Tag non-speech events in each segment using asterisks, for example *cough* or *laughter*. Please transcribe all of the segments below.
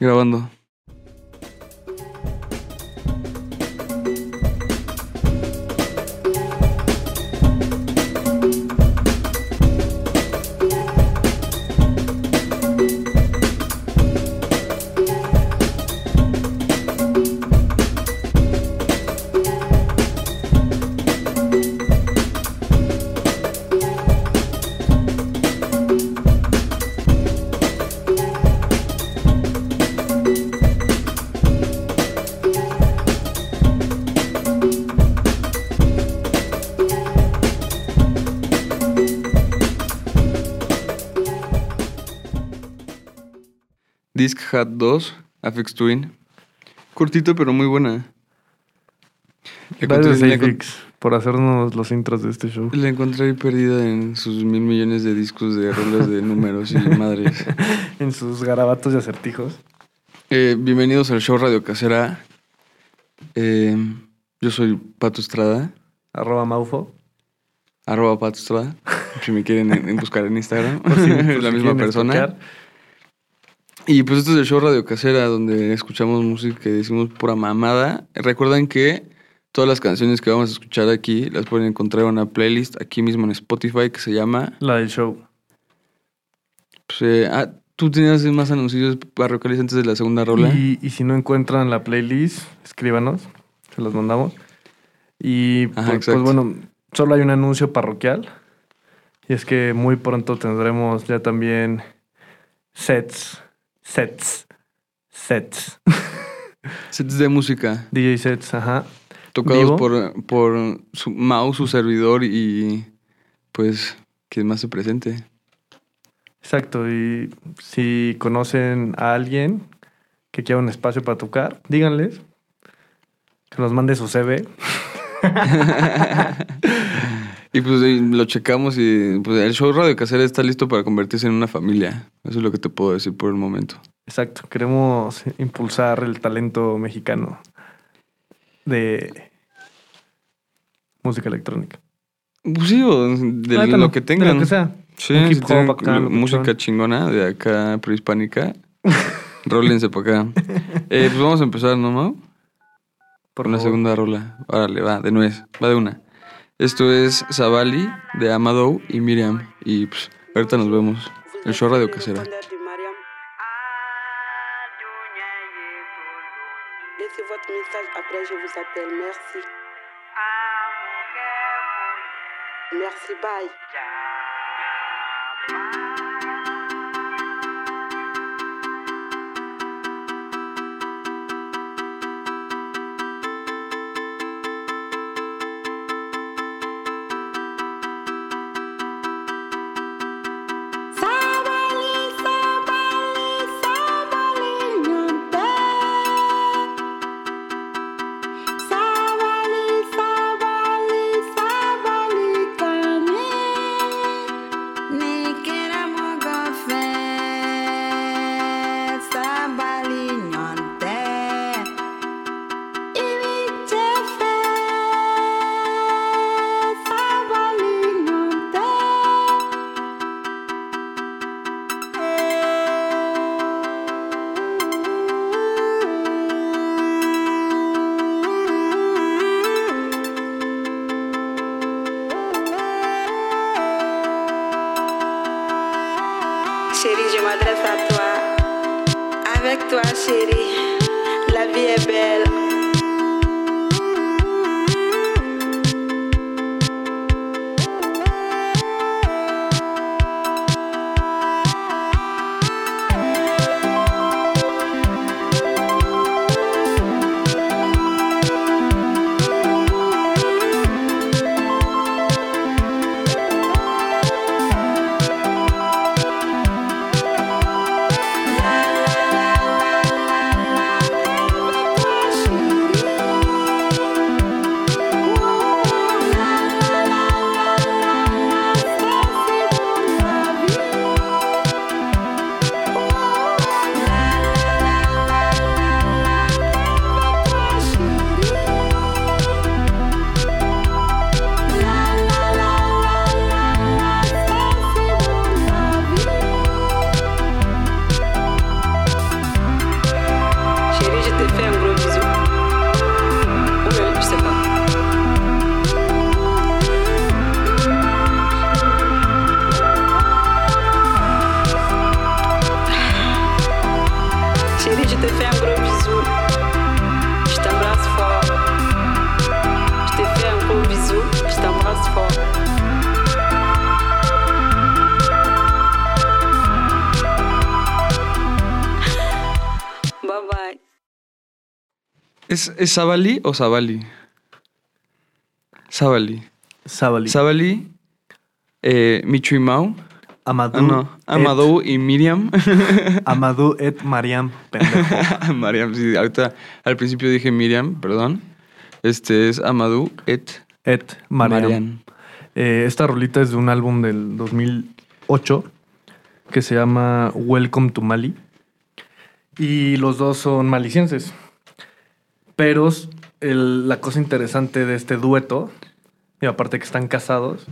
Grabando. Hat 2, Afix Twin. Cortito, pero muy buena. Gracias, Afix, por hacernos los intros de este show. la encontré ahí perdida en sus mil millones de discos de rolas de números y madres. *laughs* En sus garabatos y acertijos. Eh, bienvenidos al show Radio Casera. Eh, yo soy Pato Estrada, Arroba Maufo. arroba Pato Estrada. Si me quieren en- en buscar en Instagram, Por si- por es *laughs* si la misma persona. escuchar. Y pues esto es el show Radio Casera, donde escuchamos música y decimos pura mamada. Recuerden que todas las canciones que vamos a escuchar aquí las pueden encontrar en una playlist aquí mismo en Spotify que se llama. La del show. pues, eh, ah, tú tenías más anuncios parroquiales antes de la segunda rola. Y, y si no encuentran la playlist, escríbanos. Se los mandamos. Y Ajá, pues, pues, bueno, solo hay un anuncio parroquial. Y es que muy pronto tendremos ya también sets. Sets. Sets. *laughs* Sets de música DJ sets, ajá. tocados ¿Vivo? por, por su mouse, su servidor y pues quien más se presente. Exacto. Y si conocen a alguien que quiera un espacio para tocar, díganles que nos mande su CV. *laughs* *laughs* Y pues lo checamos y pues el show Radio Casera está listo para convertirse en una familia. Eso es lo que te puedo decir por el momento. Exacto. Queremos impulsar el talento mexicano de música electrónica. Pues sí, o de lo que de tengan. lo que sea. Sí, si tienen acá, música chingona de acá prehispánica, *laughs* rólense para acá. Eh, pues vamos a empezar, ¿no, Mau? Por la favor. segunda rola. Órale, va, de nuez. Va de una. Esto es Zavali de Amadou y Miriam. Y pues ahorita nos vemos. El show Radio Casera. Laissez. Merci. Merci, bye. ¿Es, ¿Es Sabali o Sabali? Sabali. Sabali. Sabali, eh, Michu y Mau. Amadou. Ah, no. Amadou y Miriam. *laughs* Amadou et Mariam, pendejo. *laughs* Mariam, sí, ahorita al principio dije Miriam, perdón. Este es Amadou et Et Mariam. Mariam. Eh, esta rolita es de un álbum del 2008 que se llama Welcome to Mali. Y los dos son malicienses. Pero el- la cosa interesante de este dueto, y aparte que están casados,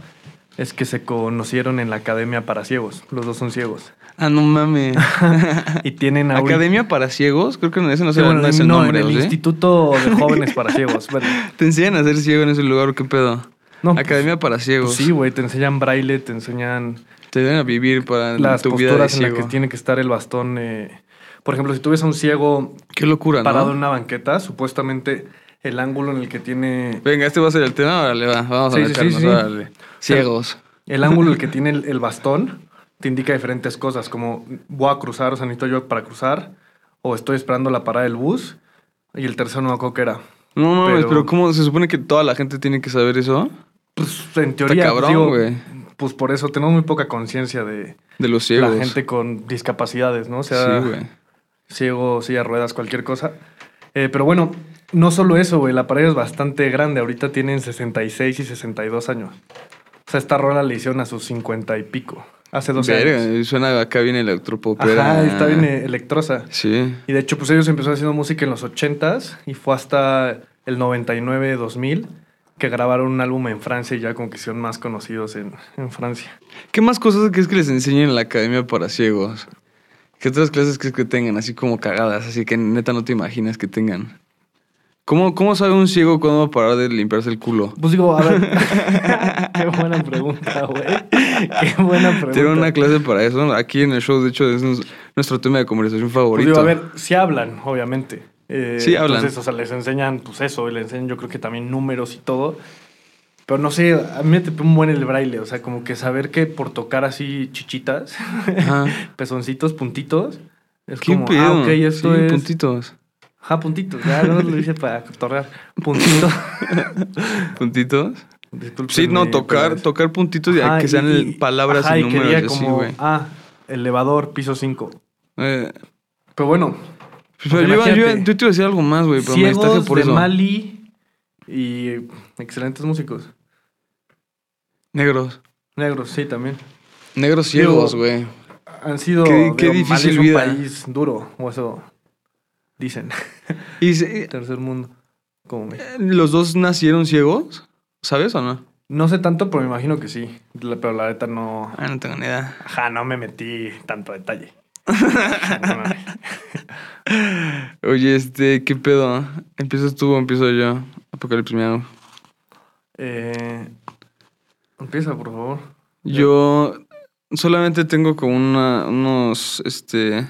es que se conocieron en la Academia para Ciegos. Los dos son ciegos. Ah, no mames. *laughs* Y tienen ahorita- Academia para ciegos, creo que ese no, Sí, bueno, no es el no, nombre, en ¿o el sí? Instituto de Jóvenes para Ciegos. *laughs* Bueno, ¿Te enseñan a ser ciego en ese lugar o qué pedo? no, pues, Academia para ciegos. pues sí, güey, te enseñan braille, te enseñan Te dan a vivir para las tu vida de posturas en las que tiene que estar el bastón. eh, Por ejemplo, si tú ves a un ciego Qué locura, parado ¿no? en una banqueta, supuestamente el ángulo en el que tiene. Venga, este va a ser el tema, órale, va. Vamos Sí, a sí, meternos, sí. órale. Ciegos. El ángulo en el que *laughs* tiene el, el bastón te indica diferentes cosas, como voy a cruzar, o sea, necesito yo para cruzar, o estoy esperando la parada del bus, y el tercero no me acuerdo qué era. No mames, pero... Pero- ¿cómo se supone que toda la gente tiene que saber eso? Pues en teoría, cabrón, digo, güey. pues por eso tenemos muy poca conciencia de De los ciegos. la gente con discapacidades, ¿no? O sea, sí, güey. Ciego, silla ruedas, cualquier cosa. Eh, pero bueno, no solo eso, güey, la pared es bastante grande. Ahorita tienen 66 y 62 años. O sea, esta rola le hicieron a sus 50 y pico. Hace 12 Verga, años. suena acá bien electropopera. Ajá, está bien eh, electrosa. Sí. Y de hecho, pues ellos empezaron haciendo música en los 80s y fue hasta el 99-2000 que grabaron un álbum en Francia y ya como que hicieron más conocidos en, en Francia. ¿Qué más cosas crees que les enseñen en la academia para ciegos? ¿Qué otras clases crees que tengan así como cagadas? Así que neta no te imaginas que tengan. ¿Cómo, cómo sabe un ciego cuándo va a parar de limpiarse el culo? Pues digo, a ver. *laughs* Qué buena pregunta, güey. Qué buena pregunta. Tiene una clase para eso. Aquí en el show, de hecho, es nuestro tema de conversación Pues favorito. digo, a ver, sí hablan, obviamente. Eh, Sí hablan. Entonces, o sea, les enseñan, pues eso, y les enseñan yo creo que también números y todo. Pero no sé, a mí me te un buen el braille, o sea, como que saber que por tocar así chichitas, *laughs* pezoncitos, puntitos, es ¿Qué como, pedo? ah, ok, esto Sí, es... puntitos. Ajá, puntitos, ya no lo hice para torrear. Puntitos. *laughs* ¿Puntitos? Sí, no, tocar, tocar puntitos y Ajá, que sean y- y- palabras ajá, y y números y como, güey. Ah, elevador, piso 5. Eh, Pero bueno, pues, yo, iba- yo, yo te iba a decir algo más, güey, pero me ciegos por de eso. Mali y excelentes músicos. Negros. Negros, sí, también. Negros ciegos, güey. Han sido. Qué- qué digo, difícil es un vida. país duro, o eso dicen. *laughs* Y se- *laughs* Tercer mundo. Como México. ¿Los dos nacieron ciegos? ¿Sabes o no? No sé tanto, pero me imagino que sí. Pero la neta no. Ah, no tengo ni idea. Ajá, no me metí tanto detalle. No mames. *laughs* Oye, este, ¿qué pedo? ¿Empiezas tú o empiezo yo? Apocalipsis Miau. Eh, empieza, por favor. Yo solamente tengo como una, unos, este,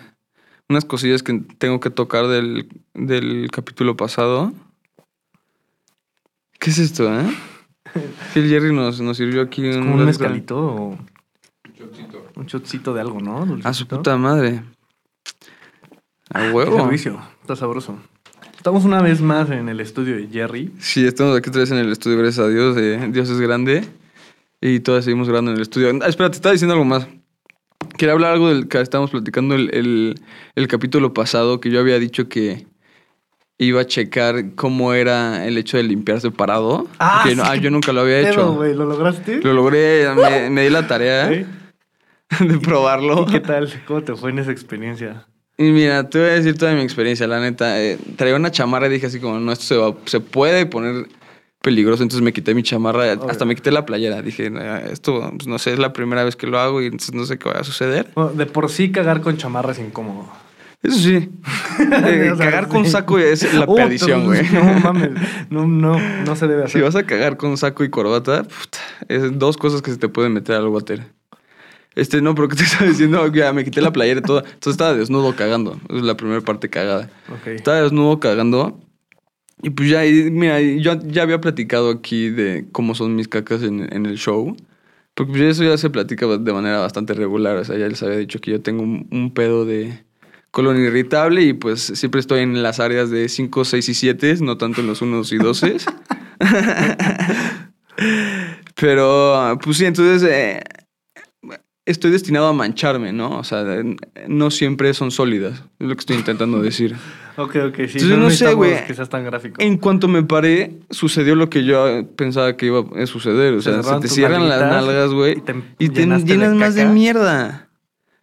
unas cosillas que tengo que tocar del, del capítulo pasado. ¿Qué es esto, eh? *laughs* Que el Jerry nos, nos sirvió aquí ¿Es como un mezcalito o un shotcito de algo, ¿no? A su puta madre. A Qué huevo. servicio. Está sabroso. Estamos una vez más en el estudio de Jerry. Sí, estamos aquí otra vez en el estudio, gracias a Dios. eh, Dios es grande. Y todavía seguimos grabando en el estudio. Ah, espera, te estaba diciendo algo más. Quería hablar algo del que estábamos platicando el, el- el capítulo pasado, que yo había dicho que iba a checar cómo era el hecho de limpiarse parado. Ah, que sí. ah, yo nunca lo había Pero, hecho. ¿lo lograste? Lo logré, me, *laughs* me di la tarea *laughs* de probarlo. ¿Y qué tal? ¿Cómo te fue en esa experiencia? Y mira, te voy a decir toda mi experiencia, la neta. eh, traía una chamarra y dije así como, no, esto se, va- se puede poner peligroso. Entonces me quité mi chamarra, hasta me quité la playera. Dije, "Ah, esto, pues, no sé, es la primera vez que lo hago y entonces no sé qué va a suceder. Bueno, de por sí cagar con chamarra es incómodo. Eso sí. *laughs* Eh, cagar con saco es la Oh, perdición, güey. No mames. No, no, no se debe hacer. Si vas a cagar con saco y corbata, puta, es dos cosas que se te pueden meter al water. Este, no, pero ¿qué te *laughs* estaba diciendo? Ya me quité la playera y todo. Entonces estaba desnudo cagando. Esa es la primera parte cagada. Estaba desnudo cagando. Y pues ya, mira, yo ya había platicado aquí de cómo son mis cacas en, el show. Porque pues eso ya se platica de manera bastante regular. O sea, ya les había dicho que yo tengo un, un pedo de colon irritable y pues siempre estoy en las áreas de 5, 6 y 7, no tanto en los 1 y 12. *laughs* Pero, pues sí, entonces eh, estoy destinado a mancharme, ¿no? O sea, no siempre son sólidas. Es lo que estoy intentando decir. Ok, ok, sí. Entonces, no sé, necesitamos güey. Que seas tan gráfico. En cuanto me paré, sucedió lo que yo pensaba que iba a suceder. O Se sea, se cerraron te cierran las nalgas, güey. y te Y te llenaste de llenas más de mierda.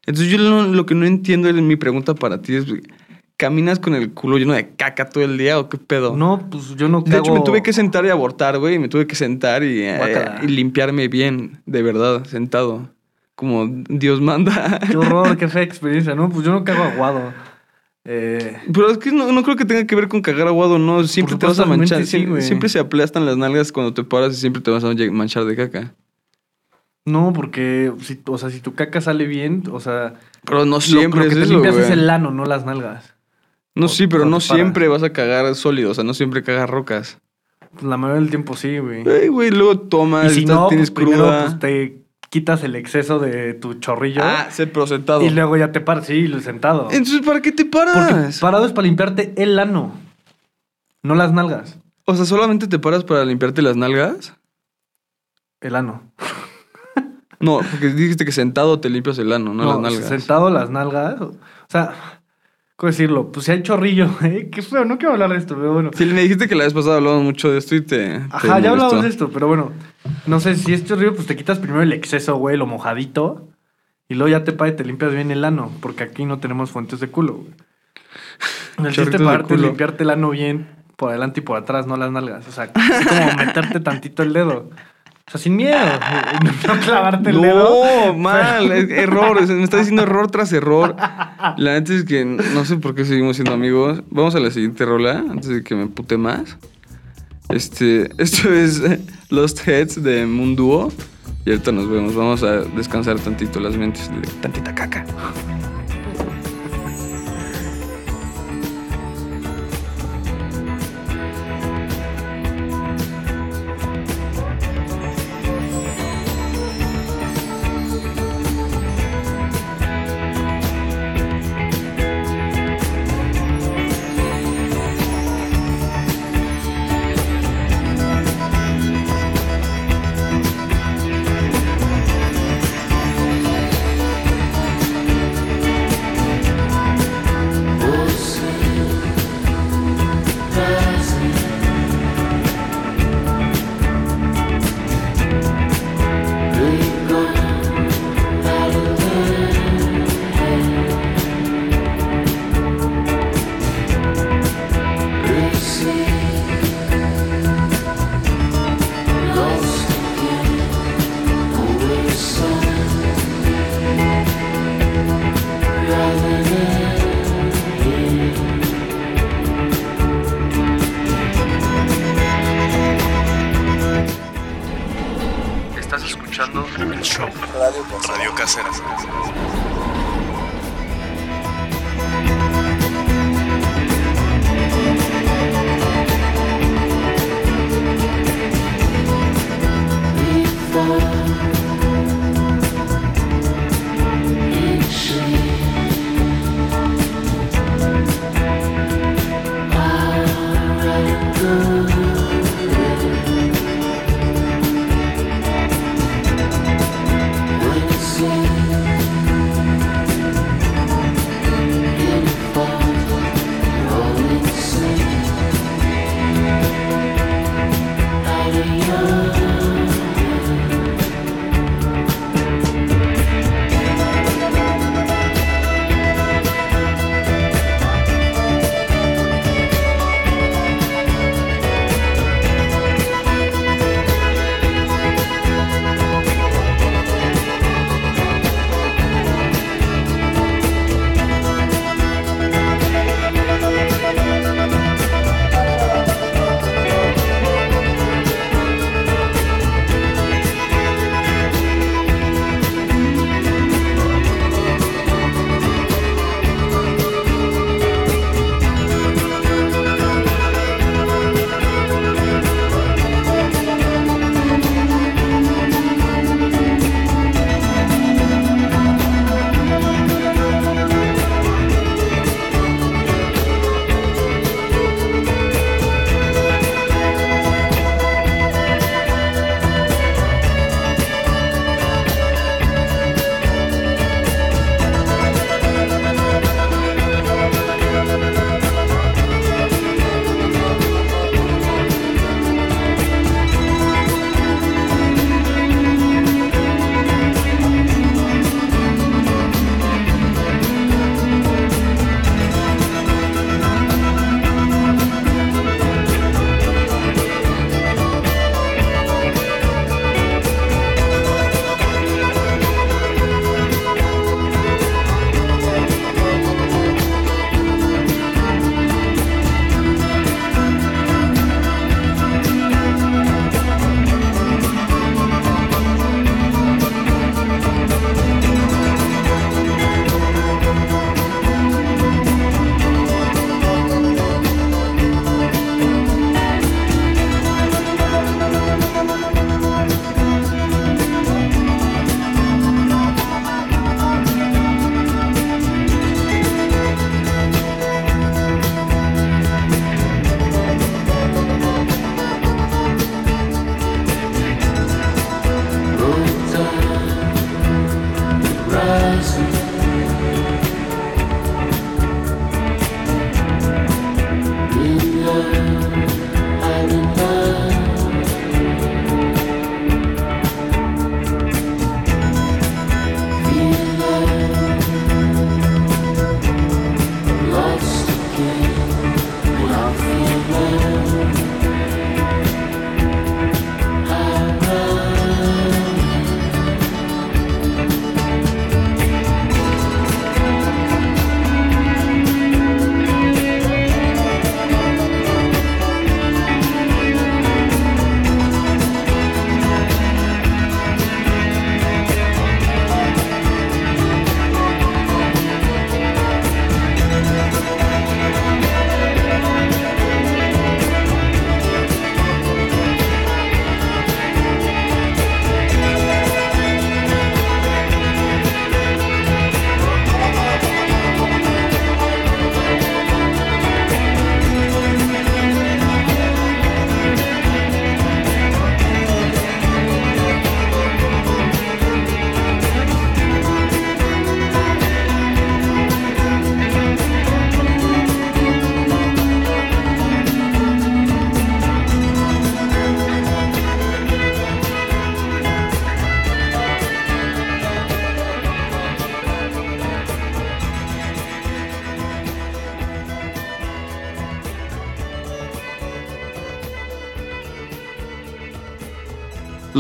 Entonces yo lo, lo que no entiendo en mi pregunta para ti es, ¿caminas con el culo lleno de caca todo el día o qué pedo? No, pues yo no De hecho, me tuve que sentar y abortar, güey. Me tuve que sentar y, eh, y limpiarme bien, de verdad, sentado. Como Dios manda. Qué horror, *laughs* qué fea experiencia. No, pues yo no cago aguado. Eh, Pero es que no, no creo que tenga que ver con cagar aguado, no. Siempre te vas a manchar. sí, siempre, se aplastan las nalgas cuando te paras y siempre te vas a manchar de caca. no, porque, si, o sea, si tu caca sale bien, o sea, Pero no siempre lo, que es te eso, limpias güey. es el ano, no las nalgas. No, sí, pero no siempre vas a cagar sólido. O sea, no siempre cagas rocas. Pues la mayoría del tiempo sí, güey. Ay, güey, luego tomas, Y si estás- no, tienes pues primero cruda. pues, te quitas el exceso de tu chorrillo ah, se procesado. y luego ya te paras, sí, sentado. Entonces, ¿para qué te Porque paras? parado es para limpiarte el ano, no las nalgas. O sea, ¿solamente te paras para limpiarte las nalgas? El ano. *laughs* No, porque dijiste que sentado te limpias el ano, no, las nalgas. Sentado las nalgas. O sea, ¿cómo decirlo? Pues si hay chorrillo, *laughs* ¿eh? Qué feo, no quiero hablar de esto, pero bueno. Sí, me dijiste que la vez pasada hablamos mucho de esto y te. te Ajá, ya hablamos de esto, pero bueno. No sé, si es chorrillo, pues te quitas primero el exceso, güey, lo mojadito. Y luego ya te pa y te limpias bien el ano, porque aquí no tenemos fuentes de culo, güey. El chiste es limpiarte el ano bien por adelante y por atrás, no las nalgas. O sea, así como meterte tantito el dedo. O sea, sin miedo. No clavarte el dedo. No, mal, error. me está diciendo error tras error. *laughs* La neta es que no sé por qué seguimos siendo amigos. Vamos a la siguiente rola antes de que me pute más. Este, esto es eh, Lost Heads de Munduo. Y ahorita nos vemos. Vamos a descansar tantito las mentes de tantita caca.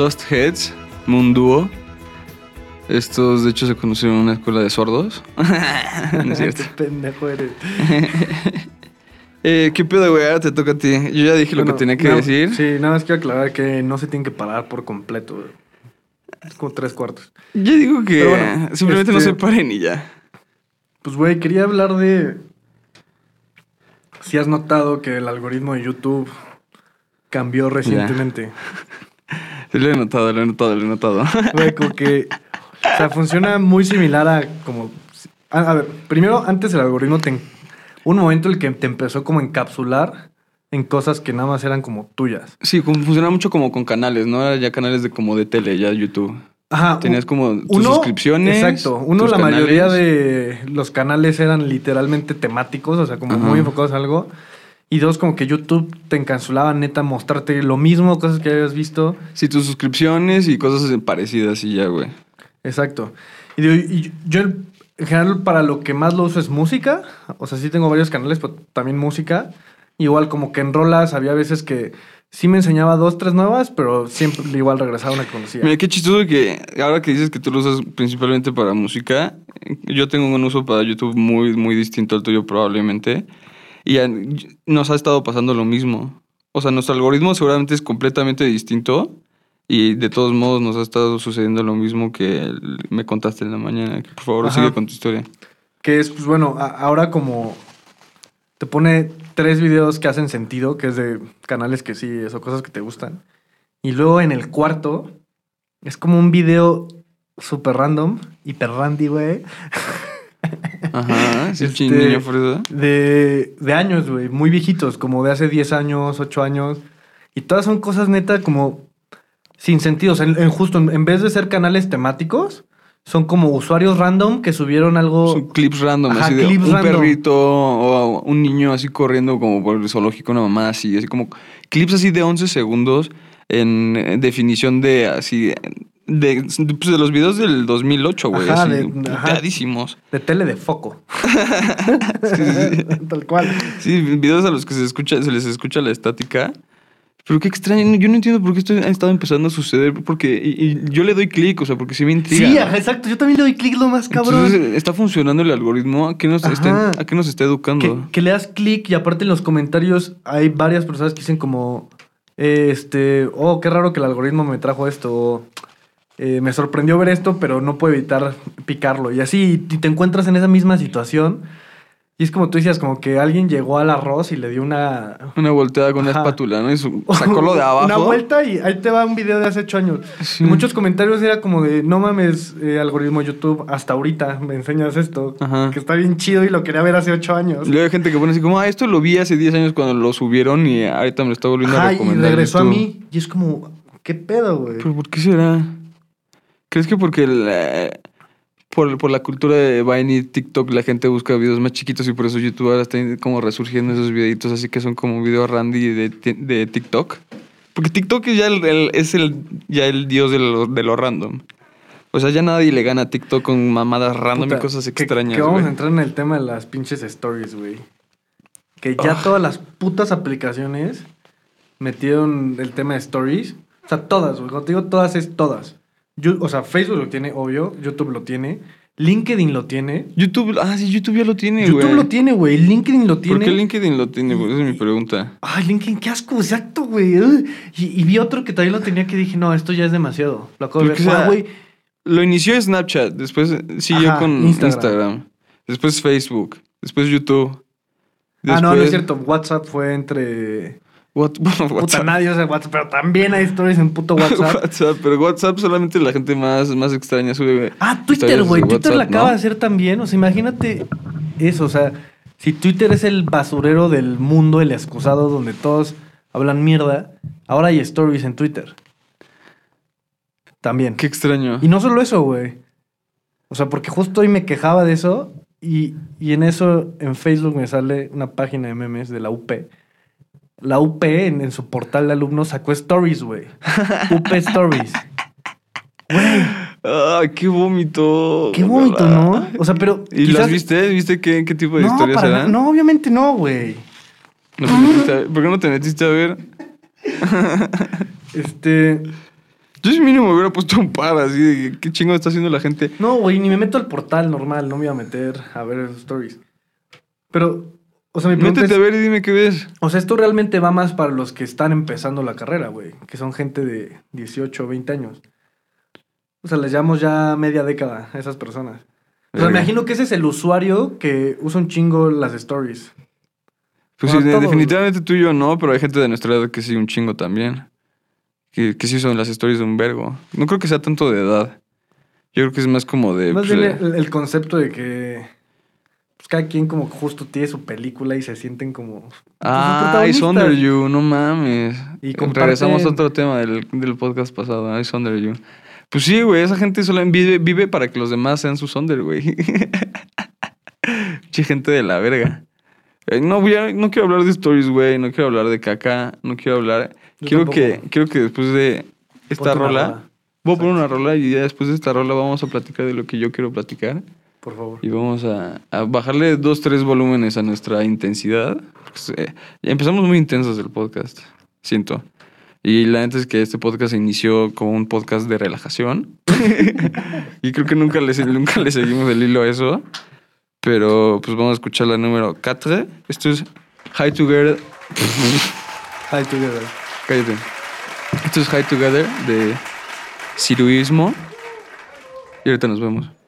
Lost Heads, Munduo. Estos, de hecho, se conocieron en una escuela de sordos. *laughs* no es cierto. *laughs* Qué pendejo eres. *laughs* Eh, ¿Qué pedo, güey? Ahora te toca a ti. Yo ya dije lo que tenía que no, decir. Sí, nada más quiero aclarar que no se tienen que parar por completo. güey. Es como tres cuartos. Yo digo que bueno, simplemente no este- se paren y ya. Pues, güey, quería hablar de. Si has notado que el algoritmo de YouTube cambió recientemente. Sí, lo he notado, lo he notado, lo he notado. *laughs* Güey, como que. O sea, funciona muy similar a como. A, a ver, primero, antes el algoritmo te. Un momento en el que te empezó como a encapsular en cosas que nada más eran como tuyas. Sí, como funciona mucho como con canales, ¿no? Era ya canales de como de tele, ya YouTube. Ajá. Tenías como tus suscripciones, Exacto. Uno, la mayoría de los canales eran literalmente temáticos, o sea, como Ajá. muy enfocados a algo. Y dos, como que YouTube te encapsulaba neta mostrarte lo mismo, cosas que habías visto. Sí, tus suscripciones y cosas parecidas y ya, güey. Exacto. Y, digo, y yo en general para lo que más lo uso es música. O sea, sí tengo varios canales, pero también música. Igual como que en rolas había veces que sí me enseñaba dos, tres nuevas, pero siempre igual regresaba una que conocía. Mira, qué chistoso que ahora que dices que tú lo usas principalmente para música, yo tengo un uso para YouTube muy, muy distinto al tuyo probablemente. Y nos ha estado pasando lo mismo. O sea, nuestro algoritmo seguramente es completamente distinto y de todos modos nos ha estado sucediendo lo mismo que me contaste en la mañana. Que por favor, Ajá. sigue con tu historia. Que es, pues bueno, ahora como te pone tres videos que hacen sentido, que es de canales que sí, o cosas que te gustan. Y luego en el cuarto es como un video súper random, hiper randy, güey. *laughs* Ajá, sí, Este- niño. De, de años, güey, muy viejitos, como de hace 10 años, 8 años. Y todas son cosas neta como sin sentido. O sea, en, en justo, en, en vez de ser canales temáticos, son como usuarios random que subieron algo... Son clips random, Ajá, así de clips un random. perrito o un niño así corriendo como por el zoológico, una mamá así, así como clips así de 11 segundos en eh, definición de así, de, pues, de los videos del 2008, güey, Ajá, así, de- ajá. De tele de foco. *laughs* Sí, sí, sí. Tal cual. Sí, videos a los que se escucha, se les escucha la estática. Pero qué extraño, yo no entiendo por qué esto ha estado empezando a suceder, porque y, y yo le doy clic, o sea, porque sí me intriga. Sí, exacto. Yo también le doy clic lo más cabrón. Entonces, ¿está funcionando el algoritmo? ¿A qué nos, está, ¿A qué nos está que, educando? que le das clic y aparte en los comentarios hay varias personas que dicen como, este, oh, qué raro que el algoritmo me trajo esto. Eh, me sorprendió ver esto, pero no puedo evitar picarlo. Y así y te encuentras en esa misma situación. Y es como tú decías, como que alguien llegó al arroz y le dio una... Una volteada con una espátula, ¿no? Y su- sacó lo de *laughs* abajo. Una vuelta y ahí te va un video de hace ocho años. Sí. Y muchos comentarios era como de, no mames, eh, algoritmo YouTube, hasta ahorita me enseñas esto. Ajá. Que está bien chido y lo quería ver hace ocho años. Luego hay gente que pone así como, ah, esto lo vi hace 10 años cuando lo subieron y ahorita me lo está volviendo a Ajá, y recomendar. regresó a mí. Y es como, ¿qué pedo, güey? ¿Pero por qué será? ¿Crees que porque el, eh, por, por la cultura de Vine y TikTok la gente busca videos más chiquitos y por eso YouTube ahora está como resurgiendo esos videitos así que son como videos randy de, de TikTok? Porque TikTok es ya el, el- es el, ya el dios de lo, de lo random. O sea, ya nadie le gana a TikTok con mamadas random Puta, y cosas que- extrañas. Que, vamos güey. a entrar en el tema de las pinches stories, güey. Que ya todas las putas aplicaciones metieron el tema de stories. O sea, todas, güey. Cuando te digo todas, es todas. Yo- o sea, Facebook lo tiene, obvio. YouTube lo tiene. LinkedIn lo tiene. YouTube, ah, sí, YouTube ya lo tiene, güey. YouTube lo tiene, güey. LinkedIn lo tiene. ¿Por qué LinkedIn lo tiene? güey? Esa es mi pregunta. Ay, LinkedIn, qué asco, exacto, güey. Y, y vi otro que también lo tenía que dije, no, esto ya es demasiado. Lo acabo de ver. Porque, o sea, Ah, güey. Lo inició Snapchat, después siguió Ajá, con Instagram. Instagram. después Facebook, después YouTube. Ah, no, no es cierto. WhatsApp fue entre. What- bueno, *laughs* Puta, WhatsApp. nadie usa WhatsApp, pero también hay stories en puto *laughs* WhatsApp. WhatsApp, pero WhatsApp solamente la gente más, más extraña sube. Ah, Twitter, güey. Twitter la acaba ¿no? de hacer también. O sea, imagínate eso. O sea, si Twitter es el basurero del mundo, el excusado donde todos hablan mierda, ahora hay stories en Twitter. También. Qué extraño. Y no solo eso, güey. O sea, porque justo hoy me quejaba de eso y, y en eso en Facebook me sale una página de memes de la UP. La UP en, en su portal de alumnos sacó stories, güey. *laughs* UP Stories. Güey, Ay, qué vómito. qué vómito, ¿no? O sea, pero. ¿Y quizás- las viste? ¿Viste qué, qué tipo de no, historias para eran? No, obviamente no, güey. ¿No? ¿Por qué no te metiste a ver? *laughs* Este. Yo si mínimo me hubiera puesto un par así de qué chingo está haciendo la gente. No, güey, ni me meto al portal normal, no me voy a meter a ver stories. Pero, o sea, mi pregunta Métete es, a ver y dime qué ves. o sea, esto realmente va más para los que están empezando la carrera, güey, que son gente de 18 o 20 años. O sea, les llamamos ya media década a esas personas. O sea, me imagino que ese es el usuario que usa un chingo las stories. Pues Bueno, sí, todos, definitivamente tú y yo no, pero hay gente de nuestra edad que sí, un chingo también. Que, que sí son las historias de un vergo. No creo que sea tanto de edad. Yo creo que es más como de. Más pues, bien el, el concepto de que pues, cada quien como justo tiene su película y se sienten como... Ah, I. Under You, no mames. Y Regresamos a comparten- otro tema del, del podcast pasado, I Under You. Pues sí, güey, esa gente solo vive, vive para que los demás sean sus under, güey. *laughs* Che, gente de la verga. Eh, No, voy a- no quiero hablar de stories, güey. No quiero hablar de caca. No quiero hablar. Yo Quiero tampoco. que, quiero que después de esta Ponte rola. rola. Voy a poner una rola y ya después de esta rola vamos a platicar de lo que yo quiero platicar. Por favor. Y vamos a, a bajarle dos, tres volúmenes a nuestra intensidad. Pues, eh, empezamos muy intensos el podcast, siento. Y la neta es que este podcast se inició como un podcast de relajación. *laughs* y creo que nunca le, nunca le seguimos el hilo a eso. Pero pues vamos a escuchar la número 4. Esto es High Together. *laughs* Hi together. Cállate. Esto es High Together de Ciruismo. Y ahorita nos vemos.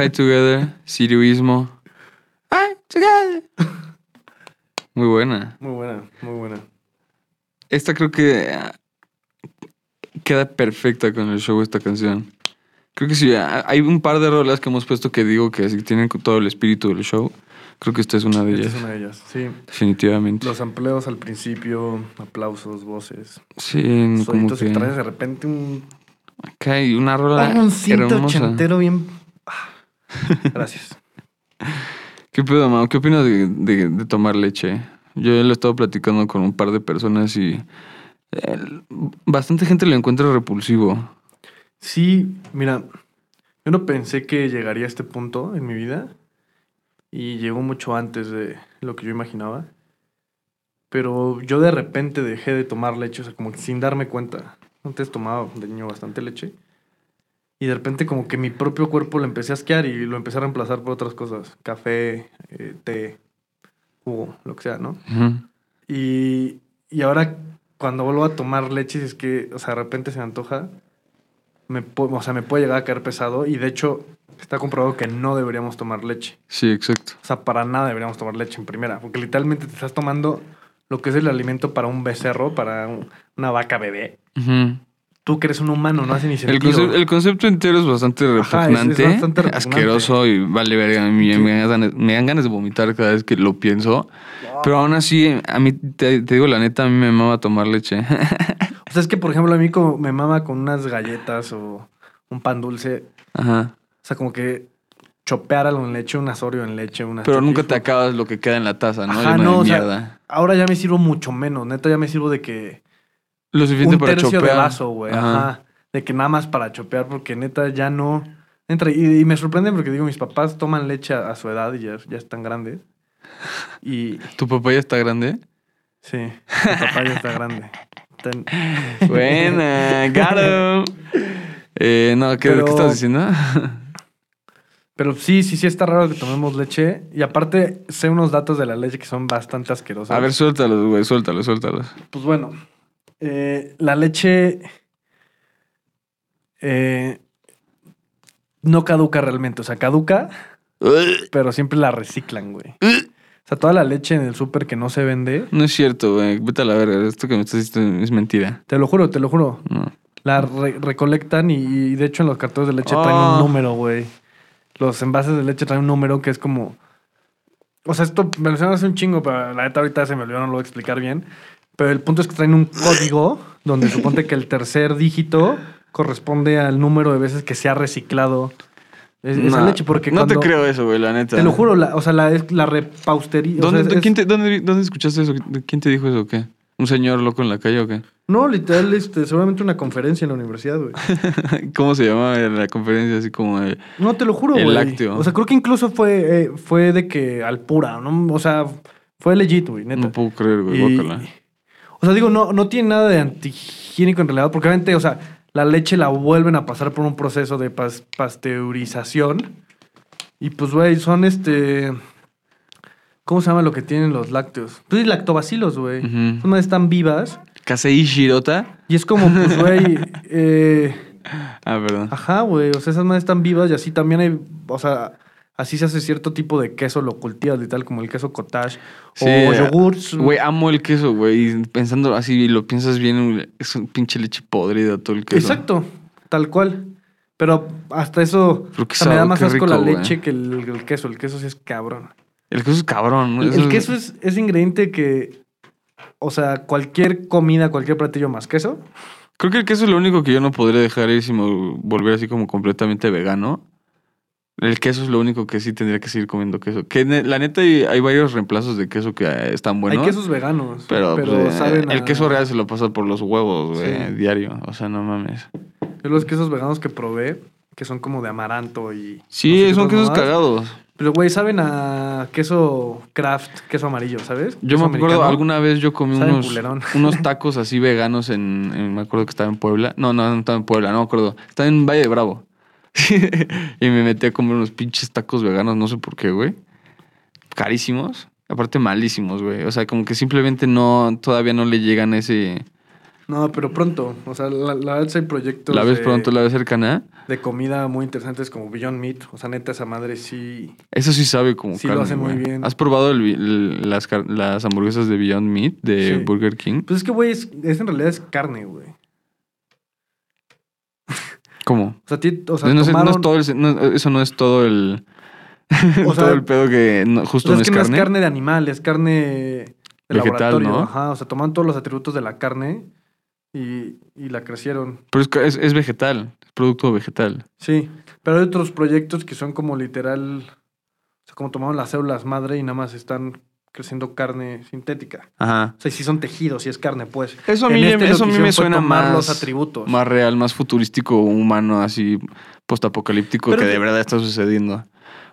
High Together, Siriuismo. High Together. Muy buena. Muy buena, muy buena. Esta creo que ah, queda perfecta con el show esta canción. Creo que sí, ah, hay un par de rolas que hemos puesto que digo que tienen todo el espíritu del show. Creo que esta es una de Esta ellas, es una de ellas, sí. definitivamente. Los empleos al principio, aplausos, voces, Sí, como que extraños, de repente un, acá hay una rola un cinto hermosa. ochentero bien... Gracias. *laughs* ¿Qué pedo, Mau? ¿Qué opinas de, de- de tomar leche? Yo ya lo he estado platicando con un par de personas y eh, bastante gente lo encuentra repulsivo. Sí, mira, yo no pensé que llegaría a este punto en mi vida y llegó mucho antes de lo que yo imaginaba. Pero yo de repente dejé de tomar leche, o sea, como que sin darme cuenta. Antes tomaba de niño bastante leche. Y de repente como que mi propio cuerpo lo empecé a asquear y lo empecé a reemplazar por otras cosas. Café, eh, té, jugo, lo que sea, ¿no? Y, y ahora cuando vuelvo a tomar leche, es que, o sea, de repente se me antoja, me, o sea, me puede llegar a caer pesado y de hecho está comprobado que no deberíamos tomar leche. Sí, exacto. O sea, para nada deberíamos tomar leche en primera, porque literalmente te estás tomando lo que es el alimento para un becerro, para un- una vaca bebé. Tú que eres un humano, no hace ni El, sentido. conce- el concepto entero es bastante Ajá, es- es repugnante, bastante repugnante. asqueroso y vale verga. Me, me dan me dan ganas de vomitar cada vez que lo pienso. Pero aún así, a mí, te, te digo la neta, a mí me mama tomar leche. *laughs* O sea, es que, por ejemplo, a mí como me mama con unas galletas o un pan dulce, Ajá. o sea, como que chopear algo en leche, un asorio en leche, una Pero nunca te acabas lo que queda en la taza, ¿no? Ajá, no, o sea, ahora ya me sirvo mucho menos. Neta, ya me sirvo de que Lo suficiente un para tercio chopear. de vaso, güey. Ajá. Ajá. De que nada más para chopear, porque neta ya no entra. Y, y me sorprende porque digo, mis papás toman leche a, a su edad y ya, ya están grandes. Y *laughs* ¿Tu papá ya está grande? sí, mi papá ya está grande. Ten- *laughs* Buena, him. *laughs* Eh, no, ¿qué, Pero- ¿qué estás diciendo? Pero sí, sí, sí está raro que tomemos leche. Y aparte, sé unos datos de la leche que son bastante asquerosos. A ver, suéltalos, güey, suéltalos, suéltalos. Pues bueno, eh, la leche eh, no caduca realmente. O sea, caduca, *laughs* pero siempre la reciclan, güey. *laughs* O sea, toda la leche en el súper que no se vende, No es cierto, güey. Vete a la verga. Esto que me estás diciendo es mentira. te lo juro, te lo juro. No. La re- recolectan y, y de hecho en los cartones de leche traen Ah. un número, güey. Los envases de leche traen un número que es como... O sea, esto me lo hace un chingo, pero la neta ahorita se me olvidó, no lo voy a explicar bien. Pero el punto es que traen un código donde suponte que el tercer dígito corresponde al número de veces que se ha reciclado es- esa No, leche. Porque no te creo eso, güey, la neta. Te lo juro, la- o sea, la, la repaustería... o ¿Dónde, sea, es- ¿quién te- dónde, dónde escuchaste eso? ¿Quién te dijo eso o qué? ¿Un señor loco en la calle o qué? No, literal, este, seguramente una conferencia en la universidad, güey. *laughs* ¿Cómo se llama la conferencia? Así como de... No, te lo juro, El güey. lácteo. O sea, creo que incluso fue, eh, fue de que al pura, ¿no? O sea, fue legit, güey, neta. No puedo creer, güey, Y-. o sea, digo, no, no tiene nada de antihigiénico en realidad, porque obviamente, o sea, la leche la vuelven a pasar por un proceso de pas- pasteurización. Y pues, güey, son este. ¿Cómo se llama lo que tienen los lácteos? Pues lactobacilos, güey. Esas madres están vivas. ¿Kasei Shirota? Y es como, pues, güey. *laughs* eh, Ah, perdón. Ajá, güey. O sea, esas madres están vivas y así también hay. O sea, así se hace cierto tipo de queso, lo cultivas y tal, como el queso cottage. Sí, o yogurts. Güey, amo el queso, güey. Y Pensando así, lo piensas bien, es un pinche leche podrida todo el queso. Exacto, tal cual. Pero hasta eso o sea, me da más asco rico, la leche que el, el queso. El queso sí es cabrón. El queso es cabrón, ¿no? El, el queso es, es ingrediente que. O sea, cualquier comida, cualquier platillo más queso. Creo que el queso es lo único que yo no podría dejar ir si me volviera así como completamente vegano. El queso es lo único que sí tendría que seguir comiendo queso. Que la neta hay, hay varios reemplazos de queso que eh, están buenos. Hay quesos veganos. Pero, pues, eh, saben el a- queso real se lo pasa por los huevos, güey, Sí. diario. O sea, no mames. Yo los quesos veganos que probé, que son como de amaranto y. Sí, no son quesos mamadas. cagados. Pero, güey, saben a queso craft, queso amarillo, ¿sabes? Yo Queso me acuerdo, americano. alguna vez yo comí unos, *laughs* unos tacos así veganos en, en- Me acuerdo que estaba en Puebla. No, no, no estaba en Puebla, no me acuerdo. Estaba en Valle de Bravo. *laughs* y me metí a comer unos pinches tacos veganos, no sé por qué, güey. Carísimos. Aparte malísimos, güey. O sea, como que simplemente no... Todavía no le llegan ese... No, pero pronto. O sea, la, la sí hay proyectos ¿La ves de, pronto? ¿La ves cercana? de comida muy interesantes como Beyond Meat. O sea, neta, esa madre sí... Eso sí sabe como Sí, lo hace muy bien. ¿Has probado el vi- el- las, las hamburguesas de Beyond Meat de Sí. Burger King? Pues es que, güey, es, es en realidad es carne, güey. ¿Cómo? O sea, ti- o sea no, no es todo el- no, eso no es todo el... *laughs* O *laughs* sea, todo el pedo que no- o justo sea, no es es que no carne. es carne de animal, es carne de Vegetal, laboratorio. ¿no? Ajá, o sea, tomaron todos los atributos de la carne y, y la crecieron. Pero es, es vegetal, es producto vegetal. Sí, pero hay otros proyectos que son como literal, o sea, como tomaron las células madre y nada más están creciendo carne sintética. Ajá. O sea, y si son tejidos, si es carne, pues. Eso a mí, este eso a mí me suena más, los atributos. más real, más futurístico, humano, así postapocalíptico que de verdad está sucediendo.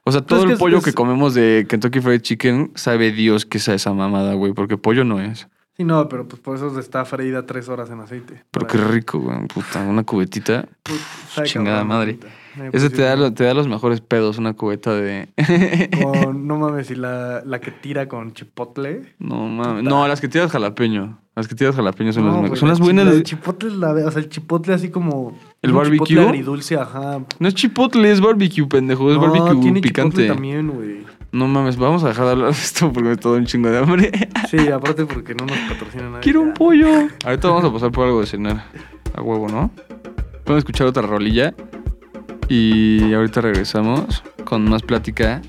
O sea, todo el que pollo que comemos de Kentucky Fried Chicken, sabe Dios que es esa mamada, güey, porque pollo no es. Sí, no, pero pues por eso está freída tres horas en aceite. Pero qué rico, güey, puta, una cubetita. Put- sabe chingada madre. pues, te da, te da los mejores pedos, una cubeta de... *laughs* Con, *laughs* no mames, y la, la que tira con chipotle. no mames. No, las que tiras jalapeño. Las que tiras jalapeño son No, las mejores. Son la las buenas. la de- de chipotle, la, o sea, el chipotle así como. ¿El un chipotle barbecue? agridulce, ajá. No es chipotle, es barbecue, pendejo. Es No, barbecue tiene picante. chipotle también, güey. No mames, vamos a dejar de hablar de esto porque me está dando un chingo de hambre. Sí, aparte porque no nos patrocina nadie. Quiero un pollo. Ahorita vamos a pasar por algo de cenar. A huevo, ¿no? Vamos a escuchar otra rolilla. Y ahorita regresamos con más plática.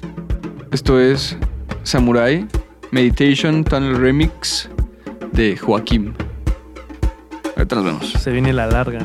Esto es Samurai Meditation Tunnel Remix de Joaquín. Ahorita nos vemos. Se viene la larga.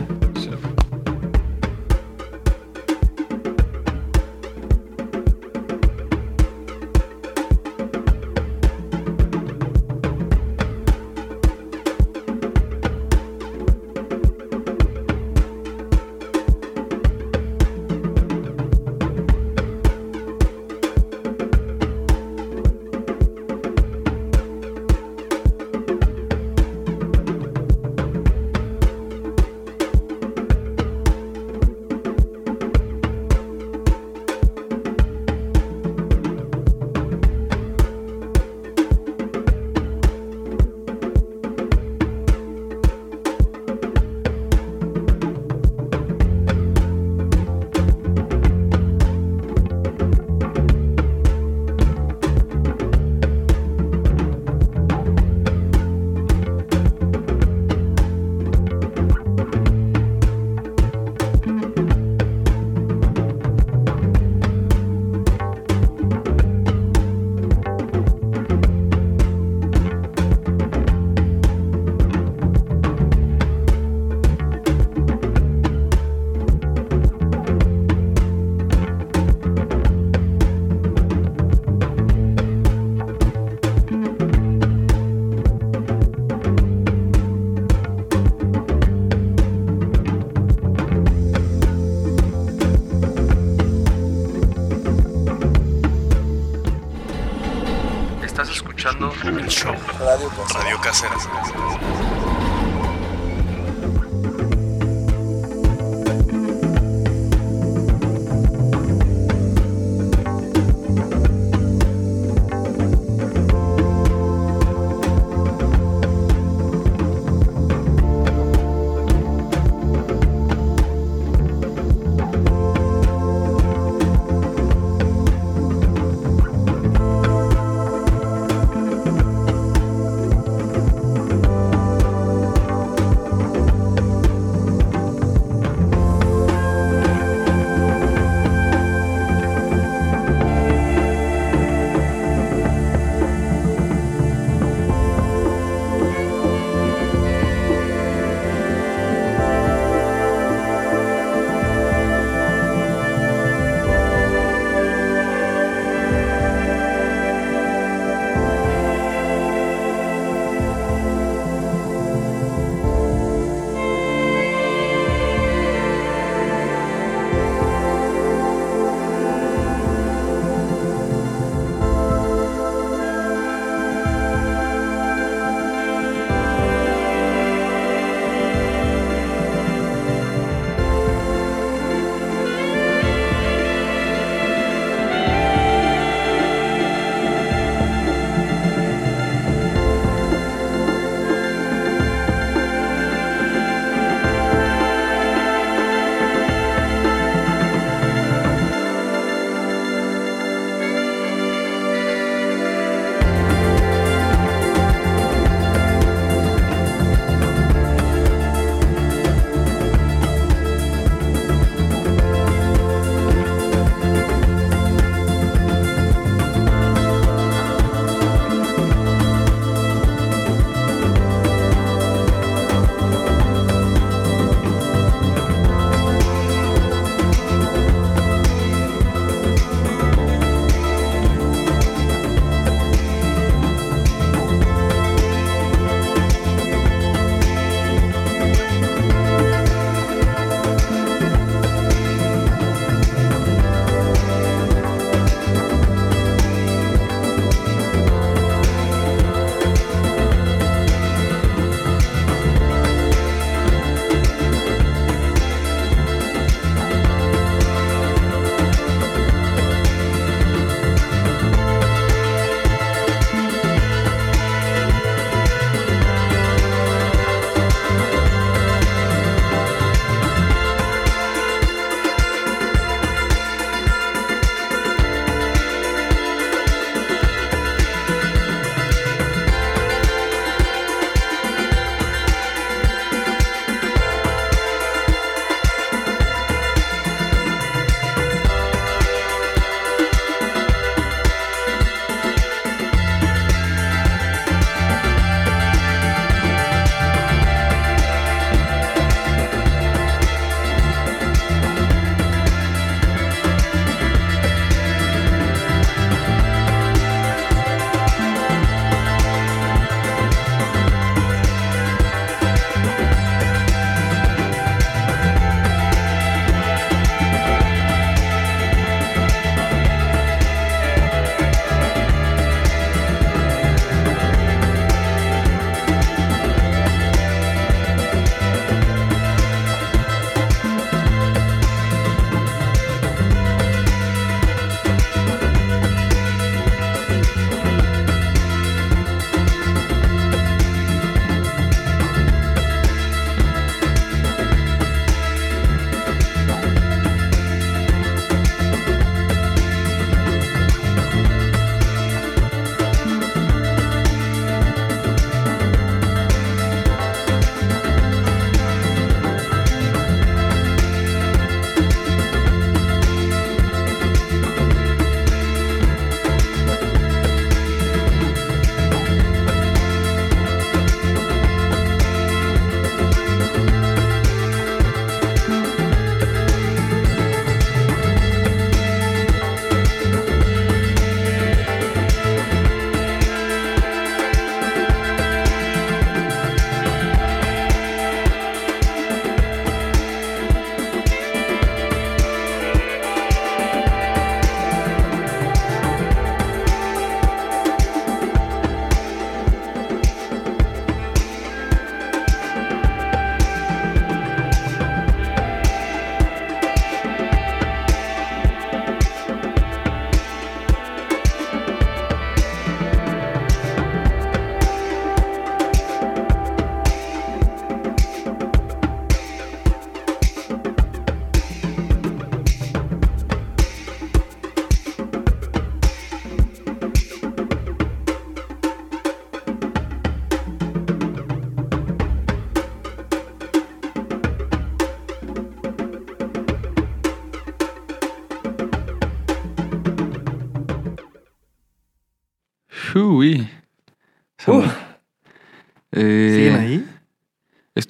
Escuchando el show. Radio Casera.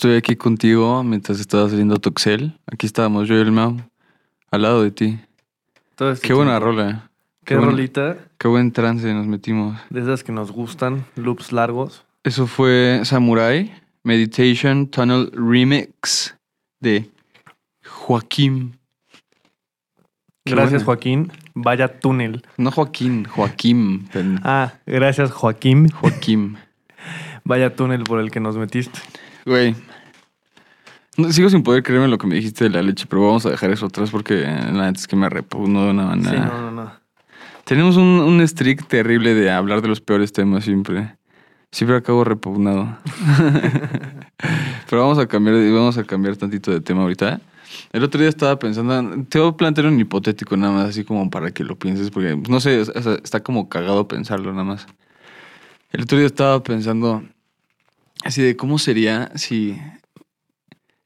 Estoy aquí contigo mientras estabas viendo tu Excel. Aquí estábamos yo y el Mau al lado de ti. Todo este Qué buena tiempo. rola. Qué buena- rolita. Qué buen trance nos metimos. De esas que nos gustan, loops largos. Eso fue Samurai Meditation Tunnel Remix de Joaquín. Qué Gracias, buena. Joaquín. Vaya túnel. No Joaquín, Joaquín. Ah, gracias, Joaquín. Joaquín. *laughs* Vaya túnel por el que nos metiste. Güey. Sigo sin poder creerme lo que me dijiste de la leche, pero vamos a dejar eso atrás porque eh, la neta es que me repugnó de una manera. Sí, no, no, no. Tenemos un, un streak terrible de hablar de los peores temas siempre. Siempre acabo repugnado. *laughs* Pero vamos a cambiar, vamos a cambiar tantito de tema ahorita. El otro día estaba pensando, te voy a plantear un hipotético nada más, así como para que lo pienses, porque no sé, está como cagado pensarlo nada más. El otro día estaba pensando así de cómo sería si